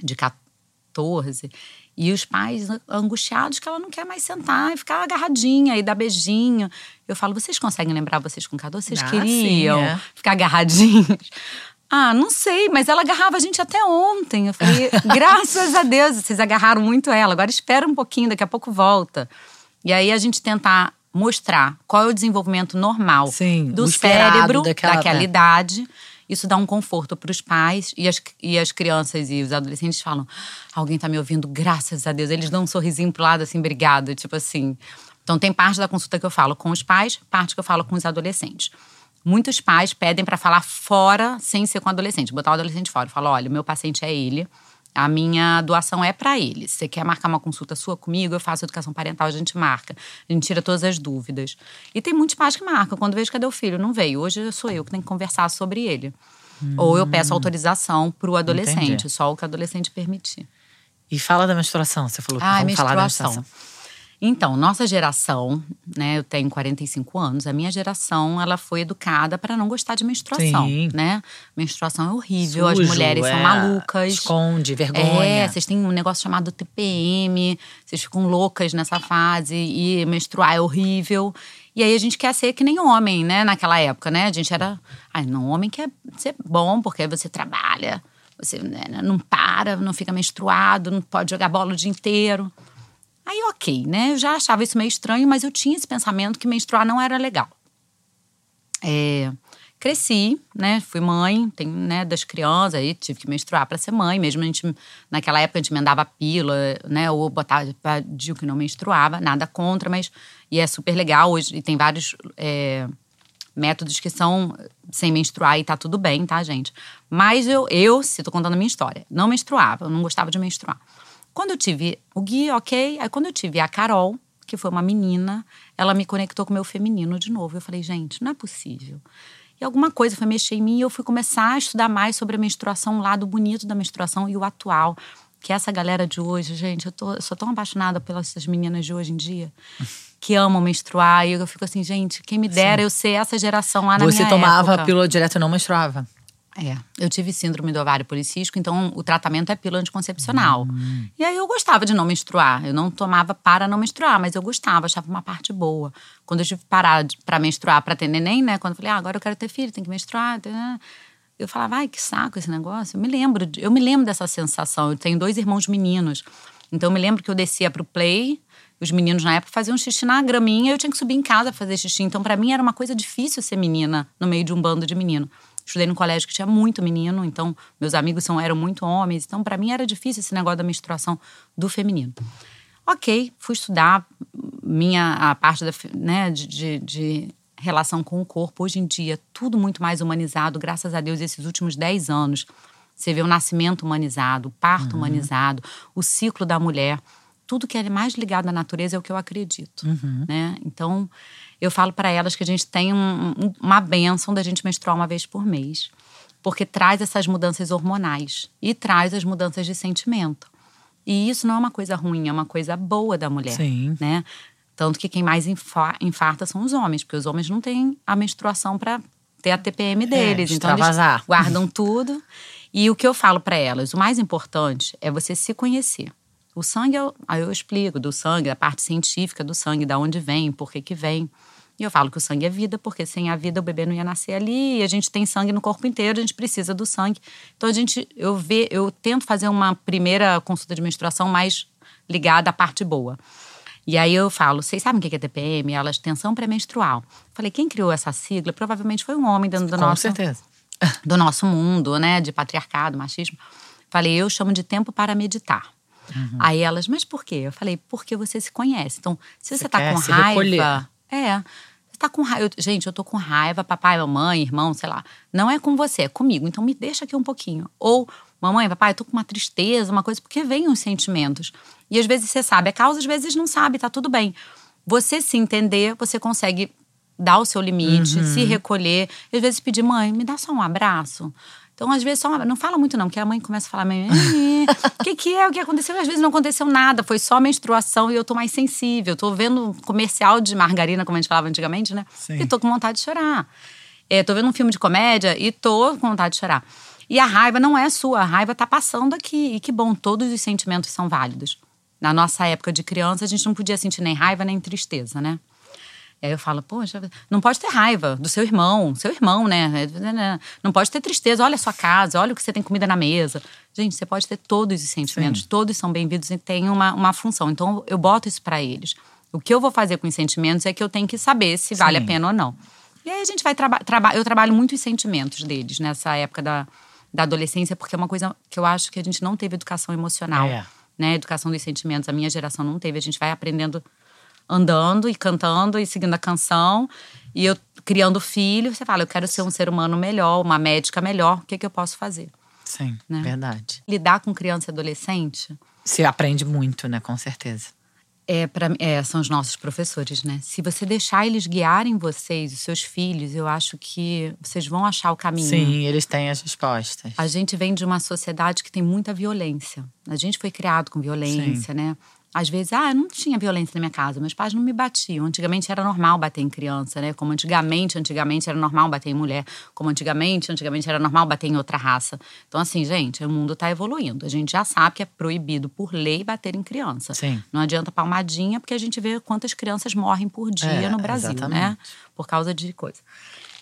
B: de 14 e os pais angustiados que ela não quer mais sentar e ficar agarradinha e dar beijinho. Eu falo, vocês conseguem lembrar vocês com 14? Vocês
A: Ah,
B: queriam
A: sim, é.
B: ficar agarradinhos? Ah, não sei, mas ela agarrava a gente até ontem. Eu falei, graças a Deus, vocês agarraram muito ela. Agora espera um pouquinho, daqui a pouco volta. E aí a gente tentar mostrar qual é o desenvolvimento normal
A: Sim,
B: do
A: o
B: cérebro
A: daquela-
B: daquela
A: é.
B: idade. Isso dá um conforto para os pais e as, e as crianças e os adolescentes falam: alguém tá me ouvindo, graças a Deus. Eles dão um sorrisinho pro lado assim, obrigado, tipo assim. Então tem parte da consulta que eu falo com os pais, parte que eu falo com os adolescentes. Muitos pais pedem para falar fora sem ser com o adolescente, botar o adolescente fora. Eu falo: olha, meu paciente é ele, a minha doação é para ele. Se você quer marcar uma consulta sua comigo, eu faço educação parental, a gente marca. A gente tira todas as dúvidas. E tem muitos pais que marcam. Quando vejo cadê o filho? Não veio. Hoje sou eu que tenho que conversar sobre ele. Ou eu peço autorização para o adolescente,
A: Hum. Entendi.
B: só o que o adolescente permitir.
A: E fala da menstruação, você falou que
B: Ah,
A: vamos falar da
B: menstruação. Então, nossa geração, né? Eu tenho 45 anos. A minha geração, ela foi educada para não gostar de menstruação,
A: Sim.
B: né? Menstruação é horrível, as
A: Sujo,
B: mulheres são
A: é,
B: malucas.
A: Esconde, vergonha.
B: É, vocês têm um negócio chamado TPM, vocês ficam loucas nessa fase e menstruar é horrível. E aí a gente quer ser que nem homem, né? Naquela época, né? A gente era. Ai, não, homem quer ser bom, porque você trabalha, você né, não para, não fica menstruado, não pode jogar bola o dia inteiro. Aí, ok, né? Eu já achava isso meio estranho, mas eu tinha esse pensamento que menstruar não era legal. É, cresci, né? Fui mãe, tenho, né, das crianças, aí tive que menstruar para ser mãe. Mesmo a gente, naquela época, a gente emendava pílula, né? Ou botava pra dizer que não menstruava, nada contra, mas. E é super legal hoje, e tem vários. é, métodos que são sem menstruar e tá tudo bem, tá, gente? Mas eu, eu, se tô contando a minha história, não menstruava, eu não gostava de menstruar. Quando eu tive o Gui, ok. Aí quando eu tive a Carol, que foi uma menina, ela me conectou com o meu feminino de novo. Eu falei, gente, não é possível. E alguma coisa foi mexer em mim e eu fui começar a estudar mais sobre a menstruação, o lado bonito da menstruação e o atual. Que essa galera de hoje, gente, eu, tô, eu sou tão apaixonada pelas meninas de hoje em dia que amam menstruar. E eu fico assim, gente, quem me dera Sim. eu ser essa geração lá na
A: Você
B: minha
A: tomava
B: época.
A: pílula direto e não menstruava?
B: É, eu tive síndrome do ovário policístico, então o tratamento é pílula anticoncepcional. Hum. E aí eu gostava de não menstruar. Eu não tomava para não menstruar, mas eu gostava, achava uma parte boa. Quando eu tive que parar para menstruar, para ter neném, né? Quando eu falei, ah, agora eu quero ter filho, tem que menstruar. Eu falava, ai, que saco esse negócio. Eu me lembro, eu me lembro dessa sensação. Eu tenho dois irmãos meninos. Então eu me lembro que eu descia pro play, os meninos na época faziam xixi na graminha, eu tinha que subir em casa fazer xixi. Então para mim era uma coisa difícil ser menina no meio de um bando de menino. Estudei num colégio que tinha muito menino, então meus amigos são, eram muito homens. Então, para mim, era difícil esse negócio da menstruação do feminino. Ok, fui estudar minha a parte da, né, de, de, de relação com o corpo. Hoje em dia, tudo muito mais humanizado, graças a Deus, esses últimos 10 anos. Você vê o nascimento humanizado, o parto uhum. humanizado, o ciclo da mulher. Tudo que é mais ligado à natureza é o que eu acredito. Uhum. Né? Então, eu falo para elas que a gente tem um, um, uma benção da gente menstruar uma vez por mês, porque traz essas mudanças hormonais e traz as mudanças de sentimento. E isso não é uma coisa ruim, é uma coisa boa da mulher, Sim. né? Tanto que quem mais infarta são os homens, porque os homens não têm a menstruação para ter a TPM é, deles, é, então eles guardam tudo. E o que eu falo para elas, o mais importante é você se conhecer. O sangue, eu, aí eu explico do sangue, a parte científica do sangue, da onde vem, por que que vem. E eu falo que o sangue é vida, porque sem a vida o bebê não ia nascer ali. E a gente tem sangue no corpo inteiro, a gente precisa do sangue. Então a gente, eu ve, eu tento fazer uma primeira consulta de menstruação mais ligada à parte boa. E aí eu falo, vocês sabem o que é TPM? Elas tensão pré-menstrual. Falei, quem criou essa sigla? Provavelmente foi um homem dentro do
A: Com
B: nosso
A: certeza.
B: do nosso mundo, né, de patriarcado, machismo. Falei, eu chamo de tempo para meditar. Uhum. Aí elas, mas por quê? Eu falei, porque você se conhece. Então, se você, você tá com raiva, recolher. É. Você tá com raiva. Gente, eu tô com raiva, papai, mamãe, irmão, sei lá. Não é com você, é comigo. Então me deixa aqui um pouquinho. Ou, mamãe, papai, eu tô com uma tristeza, uma coisa, porque vem os sentimentos. E às vezes você sabe a causa, às vezes não sabe, tá tudo bem. Você se entender, você consegue dar o seu limite, uhum. se recolher. E às vezes pedir, mãe, me dá só um abraço. Então, às vezes, só não fala muito, não, porque a mãe começa a falar, o que, que é? O que aconteceu? Às vezes não aconteceu nada, foi só menstruação e eu tô mais sensível. Tô vendo comercial de margarina, como a gente falava antigamente, né? Sim. E tô com vontade de chorar. É, tô vendo um filme de comédia e tô com vontade de chorar. E a raiva não é sua, a raiva tá passando aqui. E que bom, todos os sentimentos são válidos. Na nossa época de criança, a gente não podia sentir nem raiva nem tristeza, né? E aí eu falo, poxa, não pode ter raiva do seu irmão, seu irmão, né? Não pode ter tristeza, olha a sua casa, olha o que você tem comida na mesa. Gente, você pode ter todos os sentimentos, Sim. todos são bem-vindos e têm uma, uma função. Então eu boto isso para eles. O que eu vou fazer com os sentimentos é que eu tenho que saber se vale Sim. a pena ou não. E aí a gente vai trabalhar. Traba eu trabalho muito os sentimentos deles nessa época da, da adolescência, porque é uma coisa que eu acho que a gente não teve educação emocional. É. Né? Educação dos sentimentos. A minha geração não teve. A gente vai aprendendo andando e cantando e seguindo a canção. E eu criando filho, você fala, eu quero ser um ser humano melhor, uma médica melhor, o que, que eu posso fazer?
A: Sim, né? verdade.
B: Lidar com criança e adolescente.
A: Você aprende muito, né? Com certeza.
B: É, pra, é, são os nossos professores, né? Se você deixar eles guiarem vocês, os seus filhos, eu acho que vocês vão achar o caminho.
A: Sim, eles têm as respostas.
B: A gente vem de uma sociedade que tem muita violência. A gente foi criado com violência, Sim. né? Às vezes, ah, não tinha violência na minha casa, meus pais não me batiam. Antigamente era normal bater em criança, né? Como antigamente, antigamente era normal bater em mulher. Como antigamente, antigamente era normal bater em outra raça. Então, assim, gente, o mundo está evoluindo. A gente já sabe que é proibido por lei bater em criança.
A: Sim.
B: Não adianta palmadinha, porque a gente vê quantas crianças morrem por dia é, no Brasil, né? exatamente. né? Por causa de coisa.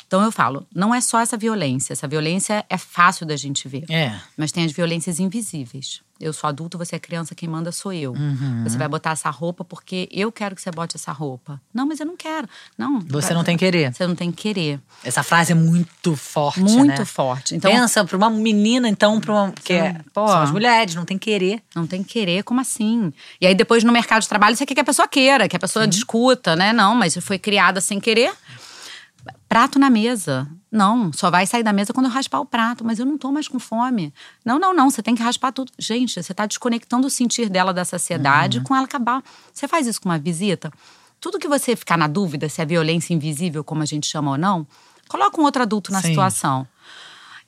B: Então eu falo, não é só essa violência. Essa violência é fácil da gente ver.
A: É.
B: Mas tem as violências invisíveis. Eu sou adulto, você é criança, quem manda sou eu. Uhum. Você vai botar essa roupa porque eu quero que você bote essa roupa. Não, mas eu não quero. Não.
A: Você não tem querer.
B: Você não tem querer.
A: Essa frase é muito forte,
B: Muito
A: né?
B: forte. Então,
A: Pensa para uma menina, então, para uma que é, pô, são as mulheres, não tem querer.
B: Não tem querer, como assim? E aí depois no mercado de trabalho você quer que a pessoa queira, que a pessoa Sim. discuta, né? Não, mas foi criada sem querer prato na mesa. Não, só vai sair da mesa quando eu raspar o prato, mas eu não tô mais com fome. Não, não, não, você tem que raspar tudo. Gente, você tá desconectando o sentir dela da saciedade
A: Uhum.
B: com ela acabar. Você faz isso com uma visita? Tudo que você ficar na dúvida se é violência invisível, como a gente chama ou não, coloca um outro adulto na
A: Sim.
B: situação.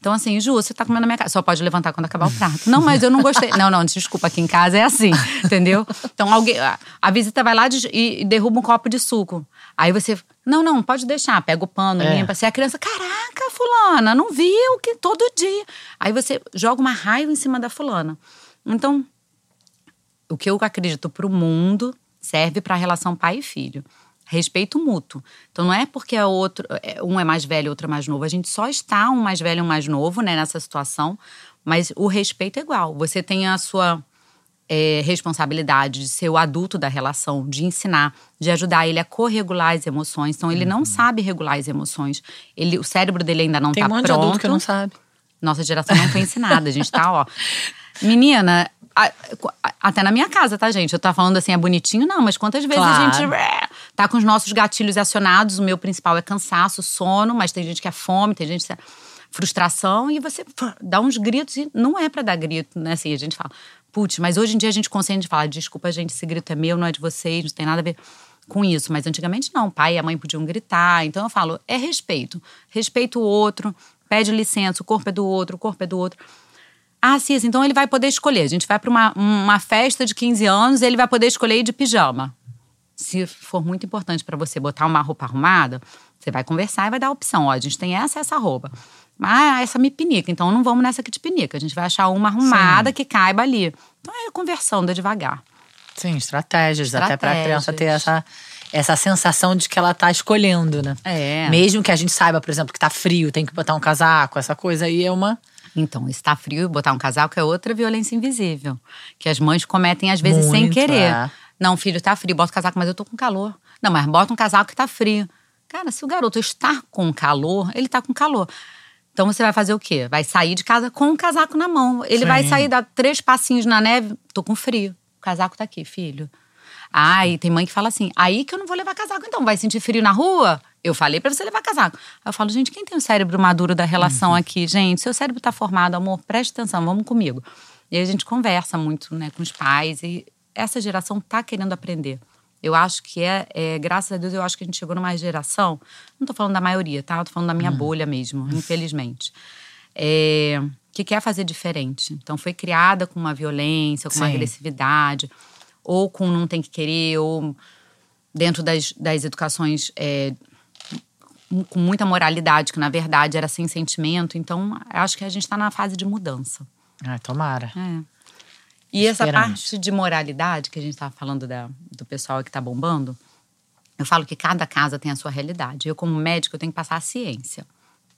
B: Então, assim, Ju, você tá comendo na minha casa. Só pode levantar quando acabar o prato. Não, mas eu não gostei. Não, não, desculpa, aqui em casa é assim, entendeu? Então, alguém. A, visita vai lá de- e, derruba um copo de suco. Aí você. Não, não, pode deixar. Pega o pano,
A: É.
B: limpa. Se a criança, caraca, fulana, não viu que todo dia. Aí você joga uma raiva em cima da fulana. Então, o que eu acredito para o mundo serve para a relação pai e filho. Respeito mútuo. Então não é porque é outro, um é mais velho, outro é mais novo. A gente só está um mais velho e um mais novo, né, nessa situação. Mas o respeito é igual. Você tem a sua é, responsabilidade de ser o adulto da relação, de ensinar, de ajudar ele a corregular as emoções. Então ele não sabe regular as emoções. Ele, o cérebro dele ainda não
A: Tem
B: está
A: um monte
B: pronto.
A: de adulto que não sabe.
B: Nossa geração não foi ensinada. A gente tá, ó. Menina, a- a- até na minha casa, tá, gente? Eu tô falando assim, é bonitinho, não, mas quantas vezes a
A: Claro.
B: gente é, tá com os nossos gatilhos acionados? O meu principal é cansaço, sono, mas tem gente que é fome, tem gente que é frustração, e você dá uns gritos e não é pra dar grito, né? Assim, a gente fala, putz, mas hoje em dia a gente consciente de falar, desculpa, gente, esse grito é meu, não é de vocês, não tem nada a ver com isso. Mas antigamente não, pai e a mãe podiam gritar. Então eu falo, é respeito. Respeita o outro, pede licença, o corpo é do outro, o corpo é do outro. Ah, sim, então ele vai poder escolher. A gente vai para uma, uma festa de 15 anos, ele vai poder escolher ir de pijama. Se for muito importante para você botar uma roupa arrumada, você vai conversar e vai dar a opção. Ó, a gente tem essa e essa roupa. Ah, essa me pinica, então não vamos nessa aqui de pinica. A gente vai achar uma arrumada que caiba ali. Então é conversando devagar.
A: Sim, estratégias, até para a criança ter
B: Estratégias.
A: essa, essa sensação de que ela tá escolhendo, né?
B: É.
A: Mesmo que a gente saiba, por exemplo, que tá frio, tem que botar um casaco, essa coisa aí é uma.
B: Então, estar frio e botar um casaco é outra violência invisível. Que as mães cometem, às vezes, sem
A: Muito,
B: querer.
A: é.
B: Não, filho, tá frio, bota o casaco, mas eu tô com calor. Não, mas bota um casaco que tá frio. Cara, se o garoto está com calor, ele tá com calor. Então você vai fazer o quê? Vai sair de casa com o casaco na mão. Ele
A: Sim.
B: vai sair, dar três passinhos na neve, tô com frio. O casaco tá aqui, filho. Ai, tem mãe que fala assim: aí que eu não vou levar casaco, então. Vai sentir frio na rua? Eu falei pra você levar casaco. Aí eu falo, gente, quem tem o cérebro maduro da relação
A: Uhum.
B: aqui? Gente, seu cérebro tá formado, amor, preste atenção, vamos comigo. E a gente conversa muito, né, com os pais. E essa geração tá querendo aprender. Eu acho que é, é, graças a Deus, eu acho que a gente chegou numa geração. Não tô falando da maioria, tá? Eu tô falando da minha bolha mesmo, infelizmente. É, que quer fazer diferente. Então foi criada com uma violência, com uma
A: Sim.
B: agressividade, ou com não tem que querer, ou dentro das, das educações é, com muita moralidade, que na verdade era sem sentimento. Então, acho que a gente está na fase de mudança.
A: Ai, tomara.
B: É. E essa parte de moralidade que a gente estava falando da, do pessoal que está bombando, eu falo que cada casa tem a sua realidade. Eu, como médico, eu tenho que passar a ciência.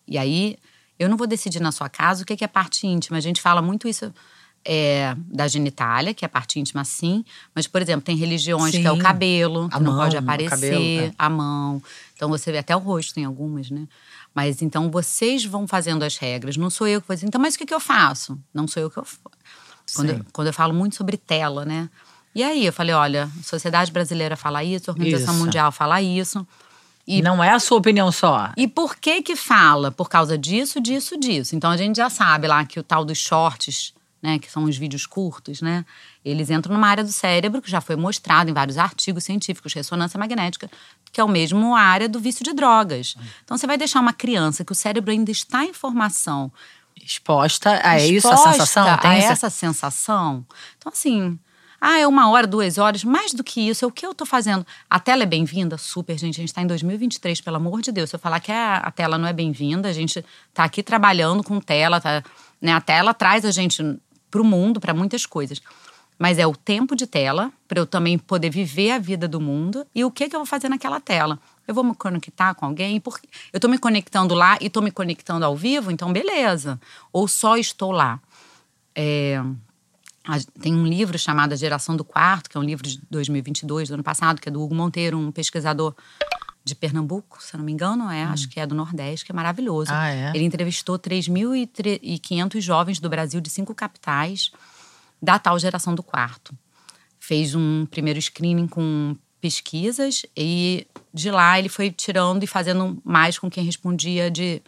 B: E aí, eu não vou decidir na sua casa o que que é parte íntima. A gente fala muito isso é, da genitália, que é parte íntima, sim. Mas, por exemplo, tem religiões que é o
A: Sim.
B: cabelo, que
A: A
B: não
A: mão,
B: pode aparecer,
A: cabelo, é.
B: a mão. Então, você vê até o rosto, tem algumas, né? Mas então, vocês vão fazendo as regras. Não sou eu que vou dizer, então, mas o que, que eu faço? Não sou eu que eu. Quando, eu, quando eu falo muito sobre tela, né? E aí eu falei, olha, a Sociedade Brasileira fala isso, a Organização
A: Isso.
B: Mundial fala isso.
A: E não é a sua opinião só.
B: E por que que fala? Por causa disso, disso, disso. Então a gente já sabe lá que o tal dos shorts, né, que são os vídeos curtos, né, eles entram numa área do cérebro que já foi mostrado em vários artigos científicos, ressonância magnética, que é o mesmo área do vício de drogas. Então você vai deixar uma criança que o cérebro ainda está em formação,
A: Exposta a é isso, a
B: exposta
A: sensação? Tem
B: a
A: essa-
B: essa sensação. Então, assim, ah, é uma hora, duas horas. Mais do que isso, é o que eu tô fazendo. A tela é bem-vinda? Super, gente. A gente tá em 2023, pelo amor de Deus. Se eu falar que a, a tela não é bem-vinda, a gente tá aqui trabalhando com tela, tá, né? A tela traz a gente pro mundo, para muitas coisas. Mas é o tempo de tela, para eu também poder viver a vida do mundo. E o que, que eu vou fazer naquela tela? Eu vou me conectar com alguém? Porque eu tô me conectando lá e tô me conectando ao vivo, então beleza. Ou só estou lá. É, tem um livro chamado A Geração do Quarto, que é um livro de 2022, do ano passado, que é do Hugo Monteiro, um pesquisador de Pernambuco, se eu não me engano, é, acho que é do Nordeste, que é maravilhoso.
A: Ah, é?
B: Ele entrevistou 3.500 jovens do Brasil, de cinco capitais, da tal geração do quarto. Fez um primeiro screening com pesquisas e de lá ele foi tirando e fazendo mais com quem respondia de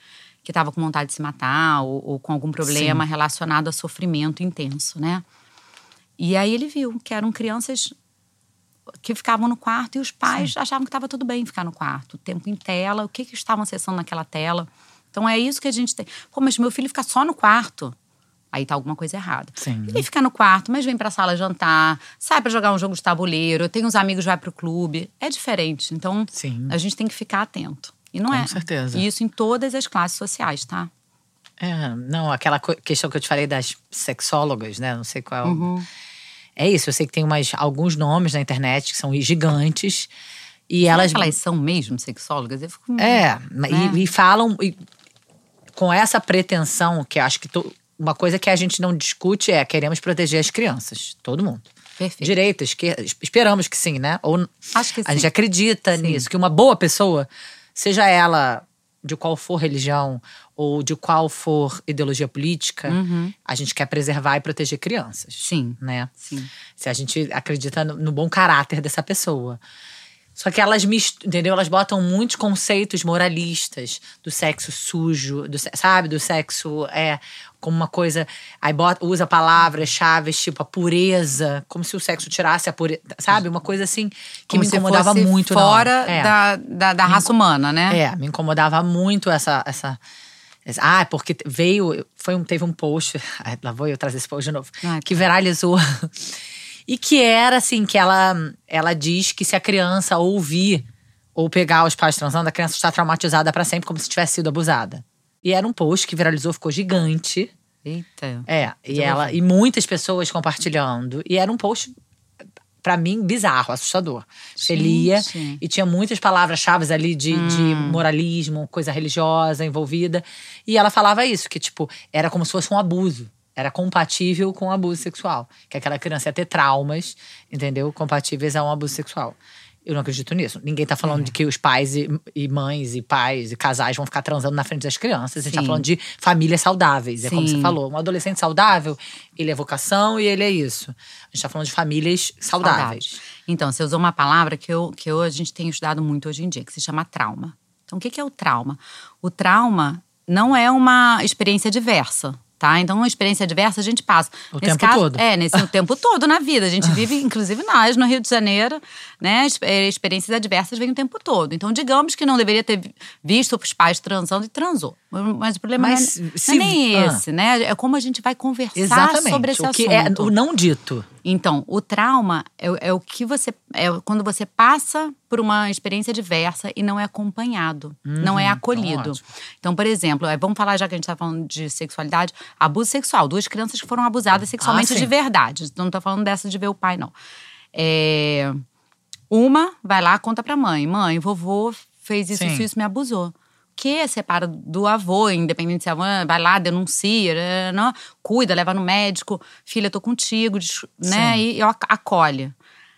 B: que estava com vontade de se matar ou, ou com algum problema
A: Sim.
B: relacionado a sofrimento intenso, né? E aí ele viu que eram crianças que ficavam no quarto e os pais achavam que estava tudo bem ficar no quarto, o tempo em tela, o que que estavam acessando naquela tela. Então é isso que a gente tem. Pô, mas meu filho fica só no quarto. Aí tá alguma coisa errada.
A: Sim.
B: Ele fica no quarto, mas vem pra sala jantar, sai pra jogar um jogo de tabuleiro, tem uns amigos, vai pro clube. É diferente. Então,
A: Sim.
B: a gente tem que ficar atento. E não
A: Com
B: é.
A: certeza.
B: E isso em todas as classes sociais, tá?
A: É, não, aquela questão que eu te falei das sexólogas, né? Não sei qual.
B: Uhum.
A: É isso, eu sei que tem umas, alguns nomes na internet que são gigantes. E elas.
B: Será elas são mesmo sexólogas? Eu fico...
A: É,
B: Né?
A: e, e falam e com essa pretensão, que acho que to- uma coisa que a gente não discute é queremos proteger as crianças, todo mundo.
B: Perfeito.
A: Direita, esquerda, esperamos que sim, né? Ou
B: Acho que
A: a
B: sim.
A: gente acredita
B: Sim.
A: nisso, que uma boa pessoa, seja ela de qual for religião ou de qual for ideologia política,
B: Uhum.
A: a gente quer preservar e proteger crianças.
B: Sim.
A: Né?
B: Sim.
A: Se a gente acredita no, no bom caráter dessa pessoa. Só que elas mist- entendeu? Elas botam muitos conceitos moralistas do sexo sujo, do, sabe? Do sexo é como uma coisa. Aí bota, usa palavras-chave tipo a pureza, como se o sexo tirasse a pureza, sabe? Uma coisa assim que
B: Como
A: me incomodava muito.
B: fora.
A: É.
B: da, da, da raça humana, né?
A: É, me incomodava muito essa. essa ah, porque veio. Foi um, teve um post. Lá vou eu trazer esse post de novo.
B: Ai,
A: que viralizou. E que era assim: que ela, ela diz que se a criança ouvir ou pegar os pais transando, a criança está traumatizada para sempre, como se tivesse sido abusada. E era um post que viralizou, ficou gigante.
B: Eita.
A: É, e
B: eu
A: ela e muitas pessoas compartilhando. E era um post pra mim bizarro, assustador. Você
B: Gente.
A: lia e tinha muitas palavras-chave ali de, de
B: Hum.
A: moralismo, coisa religiosa envolvida. E ela falava isso, que tipo, era como se fosse um abuso. Era compatível com o abuso sexual. Que aquela criança ia ter traumas, entendeu? Compatíveis a um abuso sexual. Eu não acredito nisso. Ninguém tá
B: É.
A: falando de que os pais e, e mães e pais e casais vão ficar transando na frente das crianças. A gente tá
B: Sim.
A: falando de famílias saudáveis. É como você
B: Sim.
A: falou. Um adolescente saudável, ele é vocação e ele é isso. A gente tá falando de famílias saudáveis.
B: Então, você usou uma palavra que, eu, que eu, a gente tem estudado muito hoje em dia, que se chama trauma. Então, o que é o trauma? O trauma não é uma experiência diversa. Tá? Então, uma experiência diversa a gente passa.
A: O
B: nesse
A: tempo
B: caso,
A: todo.
B: É, nesse o tempo todo na vida. A gente vive, inclusive nós, no Rio de Janeiro, né? Eh, Experiências adversas vêm o tempo todo. Então, digamos que não deveria ter vi- visto os pais transando e transou. Mas o problema
A: Mas
B: não, é, não
A: se-
B: é nem
A: ah.
B: esse, né? É como a gente vai conversar sobre esse
A: o que
B: assunto.
A: é o não dito.
B: Então, o trauma é, o- é o que você. É quando você passa por uma experiência diversa e não é acompanhado, não é acolhido.
A: ótimo.
B: Então, por exemplo, é, vamos falar, já que a gente está falando de sexualidade, abuso sexual. Duas crianças que foram abusadas sexualmente
A: sim.
B: de verdade. Não tô falando dessa de ver o pai, não. É, uma vai lá, conta pra mãe: mãe, vovô fez isso,
A: Sim.
B: isso, isso, me abusou. Que separa do avô, independente se a mãe vai lá, denuncia, né, não, cuida, leva no médico, filha, tô contigo, né?
A: Sim.
B: E, ac- acolhe.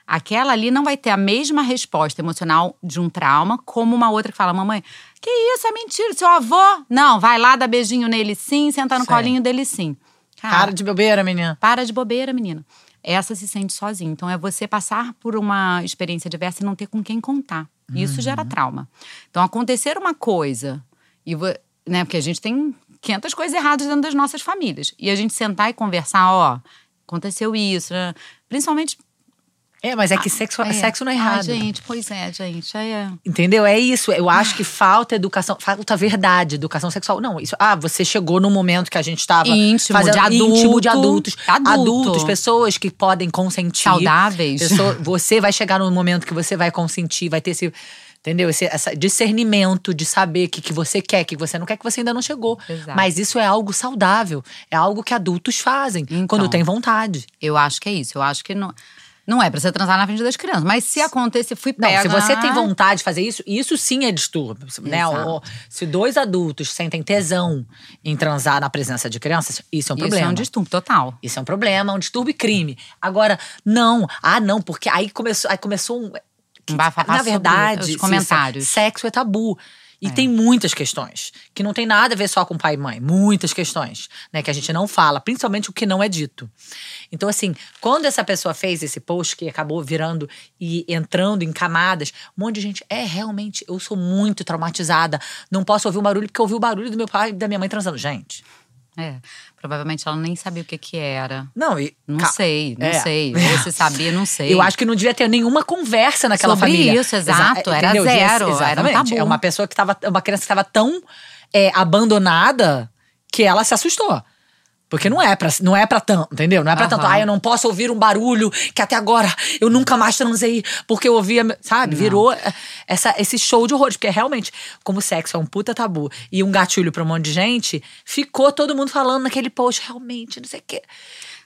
B: Aquela ali não vai ter a mesma resposta emocional de um trauma, como uma outra que fala: mamãe, que isso, é mentira, seu avô? Não, vai lá, dá beijinho nele sim, senta no colinho dele sim. Cara,
A: Cara de bobeira, menina.
B: para de bobeira, menina. Essa se sente sozinha. Então é você passar por uma experiência diversa e não ter com quem contar. Isso gera trauma. Então acontecer uma coisa e né, porque a gente tem 500 coisas erradas dentro das nossas famílias. E a gente sentar e conversar, ó, aconteceu isso, né? Principalmente
A: É, mas é que sexo,
B: é.
A: sexo não é
B: Ai,
A: errado.
B: gente, pois é, gente. É.
A: Entendeu? É isso. Eu acho que falta educação, falta verdade, educação sexual. Não, isso. Ah, você chegou no momento que a gente estava
B: Íntimo, de
A: íntimo de
B: adulto.
A: adultos,
B: Adulto.
A: adultos, pessoas que podem consentir,
B: Saudáveis.
A: Pessoa- você vai chegar num momento que você vai consentir, vai ter esse Entendeu? Esse discernimento de saber o que, que você quer, o que você não quer, que você ainda não chegou.
B: Exato.
A: Mas isso é algo saudável. É algo que adultos fazem
B: Então.
A: quando tem vontade.
B: Eu acho que é isso. Eu acho que não, não é pra você transar na frente das crianças. Mas se acontecer, fui
A: Não,
B: pega.
A: se você tem vontade de fazer isso, isso sim é distúrbio. Né? Ou- se dois adultos sentem tesão em transar na presença de crianças, isso é um
B: Isso
A: problema.
B: é um distúrbio total.
A: Isso é um problema, um distúrbio e crime. Agora, não, ah, não, porque aí começou, aí começou um.
B: Um
A: na verdade,
B: os comentários.
A: sexo é tabu. E
B: É.
A: tem muitas questões, que não tem nada a ver só com pai e mãe. Muitas questões, né? Que a gente não fala, principalmente o que não é dito. Então, assim, quando essa pessoa fez esse post que acabou virando e entrando em camadas, um monte de gente, é, realmente, eu sou muito traumatizada. Não posso ouvir um barulho porque eu ouvi o barulho do meu pai e da minha mãe transando. Gente,
B: É. Provavelmente ela nem sabia o que que era.
A: não, e.
B: Não sei, não
A: É.
B: sei. Se sabia, não sei.
A: Eu acho que não devia ter nenhuma conversa naquela
B: Sobre
A: família.
B: isso, exato, era
A: entendeu?
B: Zero, era um
A: Exatamente.
B: tabu.
A: É uma pessoa que tava. Uma criança que estava tão é, abandonada que ela se assustou. Porque não é pra, não é pra tanto, entendeu? Não é pra tanto. Ah, eu não posso ouvir um barulho que até agora eu nunca mais transei porque eu ouvia. Sabe? Virou é, essa, esse show de horrores. Porque realmente, como sexo é um puta tabu e um gatilho pra um monte de gente, ficou todo mundo falando naquele post, realmente, não sei o quê.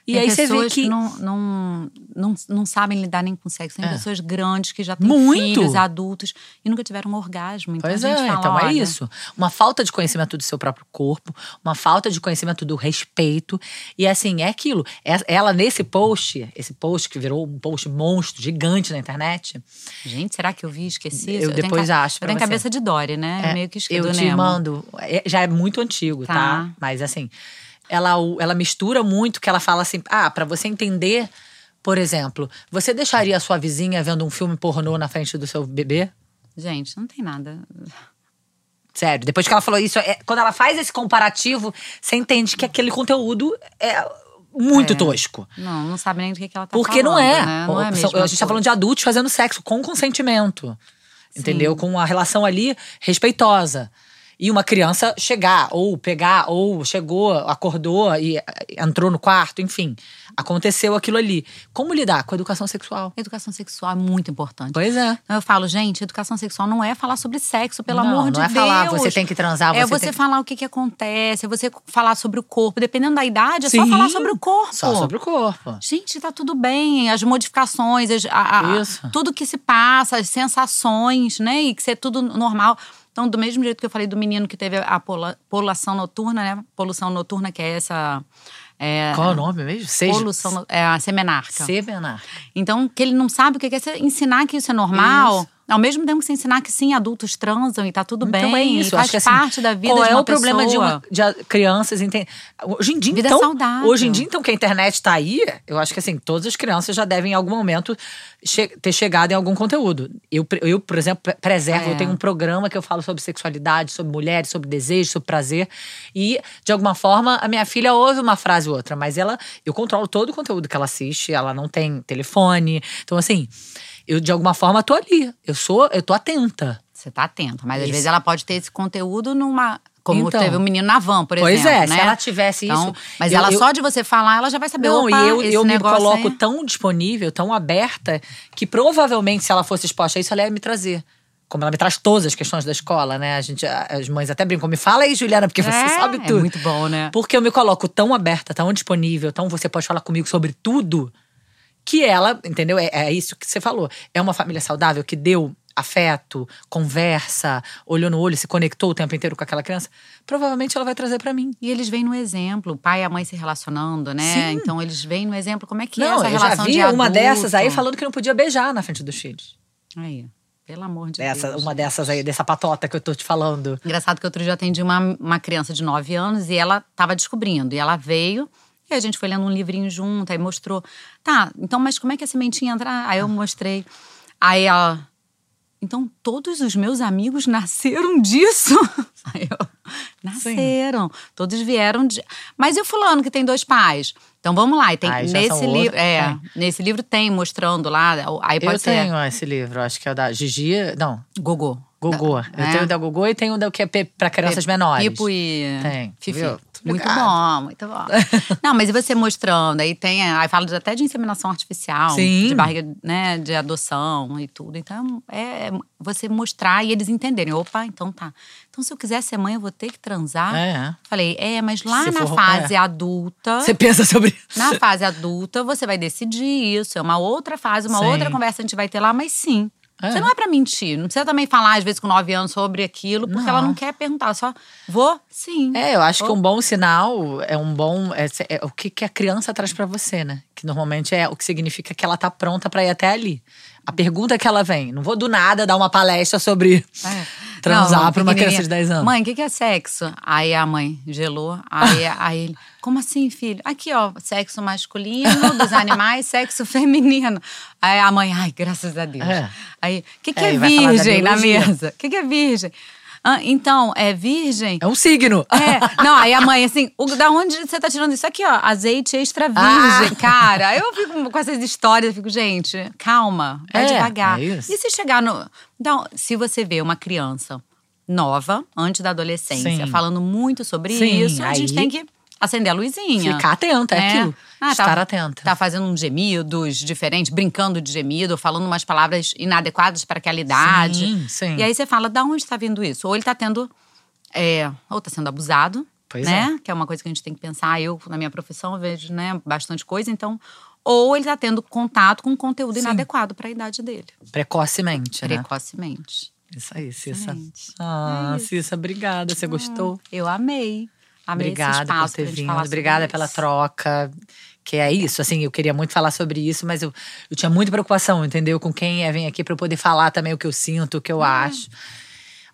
A: E
B: Tem
A: aí você vê
B: pessoas
A: que.
B: não, não, não, não sabem lidar nem com sexo. Tem
A: É.
B: pessoas grandes que já têm
A: Muito.
B: filhos, adultos, e nunca tiveram um orgasmo. Então
A: Pois é,
B: fala,
A: então é isso. Uma falta de conhecimento do seu próprio corpo, uma falta de conhecimento do respeito. E assim, é aquilo. É- Ela, nesse post, esse post que virou um post monstro, gigante na internet.
B: Gente, será que eu vi? Esqueci?
A: Eu
B: tenho
A: depois
B: ca-
A: acho
B: Eu tenho
A: você.
B: cabeça de Dory, né?
A: é,
B: Meio que esqueci
A: eu te
B: Nemo.
A: mando. É- Já é muito antigo, tá?
B: Tá.
A: Mas assim, ela, ela mistura muito que ela fala assim: ah, pra você entender. Por exemplo, você deixaria a sua vizinha vendo um filme pornô na frente do seu bebê?
B: Gente, não tem nada.
A: Sério, depois que ela falou isso, é- quando ela faz esse comparativo, você entende que aquele conteúdo é muito
B: É.
A: tosco.
B: Não, não sabe nem do que, que ela tá
A: Porque
B: falando,
A: não é.
B: Né? Não é
A: a gente tá falando de adultos fazendo sexo com consentimento. Entendeu?
B: Sim.
A: Com uma relação ali respeitosa. E uma criança chegar, ou pegar, ou chegou, acordou e eh, entrou no quarto, enfim. Aconteceu aquilo ali. Como lidar com a educação sexual?
B: Educação sexual é muito importante.
A: Pois é.
B: Eu falo, gente, educação sexual não é falar sobre sexo, pelo
A: Não,
B: amor
A: não
B: de
A: é
B: Deus.
A: falar, você tem que transar,
B: É
A: você
B: você
A: tem-
B: falar o que, que acontece, é você falar sobre o corpo. Dependendo da idade, é só
A: Sim,
B: falar sobre o corpo.
A: Só sobre o corpo.
B: Gente, tá tudo bem. As modificações, as- a- a- tudo que se passa, as sensações, né? E que ser tudo normal. Então, do mesmo jeito que eu falei do menino que teve a pola- poluição noturna, né? Poluição noturna, que é essa. É,
A: Qual é o nome mesmo? Seja.
B: Poluição, é a semenarca.
A: Semenar.
B: Então, que ele não sabe o que é ensinar que isso é normal.
A: Isso.
B: Ao mesmo tempo que você ensinar que sim, adultos transam e tá tudo
A: Então
B: bem.
A: é isso,
B: faz
A: acho que assim,
B: parte da vida de
A: é
B: uma
A: o problema de, uma- de crianças entender. Hoje em dia,
B: Vida
A: então,
B: saudável.
A: hoje em dia, então, que a internet tá aí, eu acho que assim, todas as crianças já devem em algum momento che- ter chegado em algum conteúdo. Eu, eu por exemplo, pre- preservo,
B: É.
A: eu tenho um programa que eu falo sobre sexualidade, sobre mulheres, sobre desejo, sobre prazer. E, de alguma forma, a minha filha ouve uma frase ou outra, mas ela, eu controlo todo o conteúdo que ela assiste, ela não tem telefone. Então, assim, eu de alguma forma tô ali. Eu sou, eu tô atenta.
B: Você tá atenta, mas às
A: Isso.
B: vezes ela pode ter esse conteúdo numa. Como
A: Então.
B: teve o menino na van, por
A: Pois
B: exemplo.
A: é, se
B: né?
A: ela tivesse
B: Então,
A: isso,
B: Mas
A: eu-
B: ela
A: eu-
B: só de você falar, ela já vai saber.
A: Não, e eu, eu me coloco
B: aí-
A: tão disponível, tão aberta, que provavelmente se ela fosse exposta a isso, ela ia me trazer. Como ela me traz todas as questões da escola, né? A gente, as mães até brincam, me fala aí, Juliana, porque você
B: É,
A: sabe
B: é
A: tudo.
B: muito bom, né?
A: Porque eu me coloco tão aberta, tão disponível, tão você pode falar comigo sobre tudo, que ela, entendeu? É, é isso que você falou. É uma família saudável que deu afeto, conversa, olhou no olho, se conectou o tempo inteiro com aquela criança. Provavelmente ela vai trazer pra mim.
B: E eles vêm no exemplo, o pai e a mãe se relacionando, né?
A: Sim.
B: Então eles vêm no exemplo como é que é
A: não,
B: essa
A: eu já
B: relação
A: vi
B: de
A: uma dessas aí falando que não podia beijar na frente dos filhos.
B: Aí, pelo amor de
A: Essa,
B: Deus.
A: uma dessas aí, dessa patota que eu tô te falando.
B: Engraçado que outro dia eu atendi uma, uma criança de 9 anos e ela tava descobrindo. E ela veio e a gente foi lendo um livrinho junto, aí mostrou. Tá, então, mas como é que a sementinha entra? Aí eu mostrei. Aí ela. Então, todos os meus amigos nasceram disso? Aí eu. Nasceram. Todos vieram de. Mas e o fulano que tem dois pais? Então vamos lá. E tem,
A: Aí já
B: nesse livro. É,
A: É.
B: nesse livro tem mostrando lá. Aí pode
A: eu
B: ser.
A: tenho esse livro, acho que é o da Gigi. Não,
B: Gogô.
A: Gogô.
B: Da-
A: eu
B: é.
A: tenho o da Gogô e tenho o da que é pra crianças menores.
B: Pipo e
A: Tem,
B: Fifi.
A: viu?
B: Muito bom, muito bom. Não, mas e você mostrando, aí tem, aí fala até de inseminação artificial,
A: Sim.
B: de barriga, né, de adoção e tudo. Então, é você mostrar e eles entenderem, opa, então tá. Então, se eu quiser ser mãe, eu vou ter que transar.
A: É.
B: Falei, é, mas lá
A: Se
B: na
A: for-
B: fase
A: é.
B: adulta,
A: Você pensa sobre isso.
B: na fase adulta, você vai decidir isso. É uma outra fase, uma
A: Sim.
B: outra conversa a gente vai ter lá, mas sim.
A: É.
B: Você não é pra mentir. Não precisa também falar, às vezes, com nove anos sobre aquilo, porque ela
A: Não.
B: não quer perguntar. Só, vou? Sim.
A: É, eu acho que um bom sinal é um bom. É, é o que, que a criança traz pra você, né? Que normalmente é o que significa que ela tá pronta pra ir até ali. A pergunta que ela vem, não vou do nada dar uma palestra sobre.
B: É.
A: transar pra uma criança de 10 anos.
B: Mãe, o que, que é sexo? Aí a mãe gelou. Aí, aí ele, como assim, filho? Aqui, ó, sexo masculino dos animais, sexo feminino. Aí a mãe, ai, graças a Deus.
A: É.
B: Aí, o que, que
A: É,
B: é, virgem na mesa? O que, que é virgem? Ah, então, é virgem?
A: É um signo.
B: É, não, aí a mãe assim, o, da onde você tá tirando isso aqui, ó? Azeite extra virgem,
A: Ah.
B: cara. Eu fico com essas histórias, eu fico, gente, calma, vai
A: É,
B: devagar.
A: é isso.
B: E se chegar no. Então, se você vê uma criança nova, antes da adolescência,
A: Sim.
B: falando muito sobre
A: Sim,
B: isso, a gente
A: aí-
B: tem que acender a luzinha.
A: Ficar atenta, é
B: né?
A: aquilo.
B: Ah,
A: Estar
B: tá,
A: atenta.
B: Tá fazendo uns gemidos diferentes, brincando de gemido, falando umas palavras inadequadas para aquela idade.
A: Sim, sim.
B: E aí você fala, da onde está vindo isso? Ou ele está tendo. É, ou está sendo abusado,
A: Pois
B: né? Que é uma coisa que a gente tem que pensar. Eu, na minha profissão, vejo né, bastante coisa, então. Ou ele está tendo contato com conteúdo
A: Sim.
B: inadequado para a idade dele,
A: Precocemente, né?
B: precocemente.
A: Isso aí, Cissa.
B: Excelente.
A: Ah,
B: É isso.
A: Cissa, obrigada. Você gostou?
B: Eu amei. Amei
A: Obrigada por ter vindo. Obrigada
B: isso.
A: pela troca. Que é isso, assim, eu queria muito falar sobre isso, mas eu, eu tinha muita preocupação, entendeu? Com quem é, vem aqui pra eu poder falar também o que eu sinto, o que eu acho.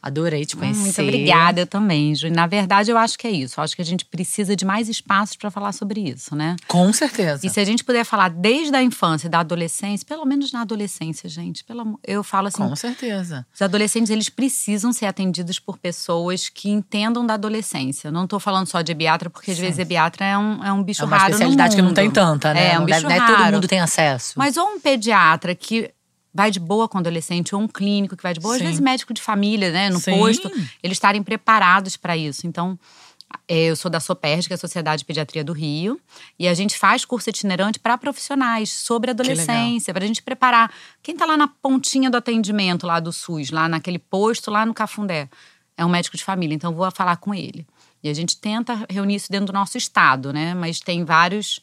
A: Adorei te
B: Hum,
A: conhecer.
B: Muito obrigada, eu também, Ju. Na verdade, eu acho que é isso. Eu acho que a gente precisa de mais espaços para falar sobre isso, né?
A: Com certeza.
B: E se a gente puder falar desde a infância, da adolescência, pelo menos na adolescência, gente, pelo eu falo assim,
A: Com certeza.
B: os adolescentes eles precisam ser atendidos por pessoas que entendam da adolescência. Não estou falando só de ebiatra, porque às vezes ebiatra é um, é um bicho
A: É uma
B: raro
A: especialidade que não tem tanta, né?
B: É, um
A: não
B: bicho
A: deve, não é
B: raro.
A: todo mundo tem acesso.
B: Mas ou um pediatra que vai de boa com o adolescente, ou um clínico que vai de boa, às
A: Sim.
B: vezes médico de família, né, no
A: Sim.
B: posto, eles estarem preparados para isso. Então, é, eu sou da SOPERJ, que é a Sociedade de Pediatria do Rio, e a gente faz curso itinerante para profissionais sobre adolescência, para a gente preparar quem está lá na pontinha do atendimento lá do SUS, lá naquele posto lá no Cafundé, é um médico de família, então vou falar com ele. E a gente tenta reunir isso dentro do nosso estado, né? Mas tem vários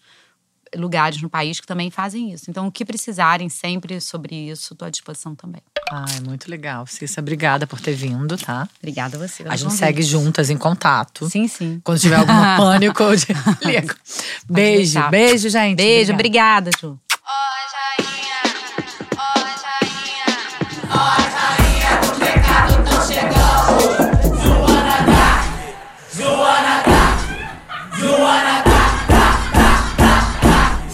B: lugares no país que também fazem isso. Então, o que precisarem sempre sobre isso, estou à disposição também.
A: Ai, muito legal. Cissa, obrigada por ter vindo, tá?
B: Obrigada a você.
A: A gente segue juntas em contato.
B: Sim, sim.
A: Quando tiver algum pânico, eu te ligo. Beijo, beijo, gente.
B: Beijo,
A: Obrigada.
B: obrigada, Ju.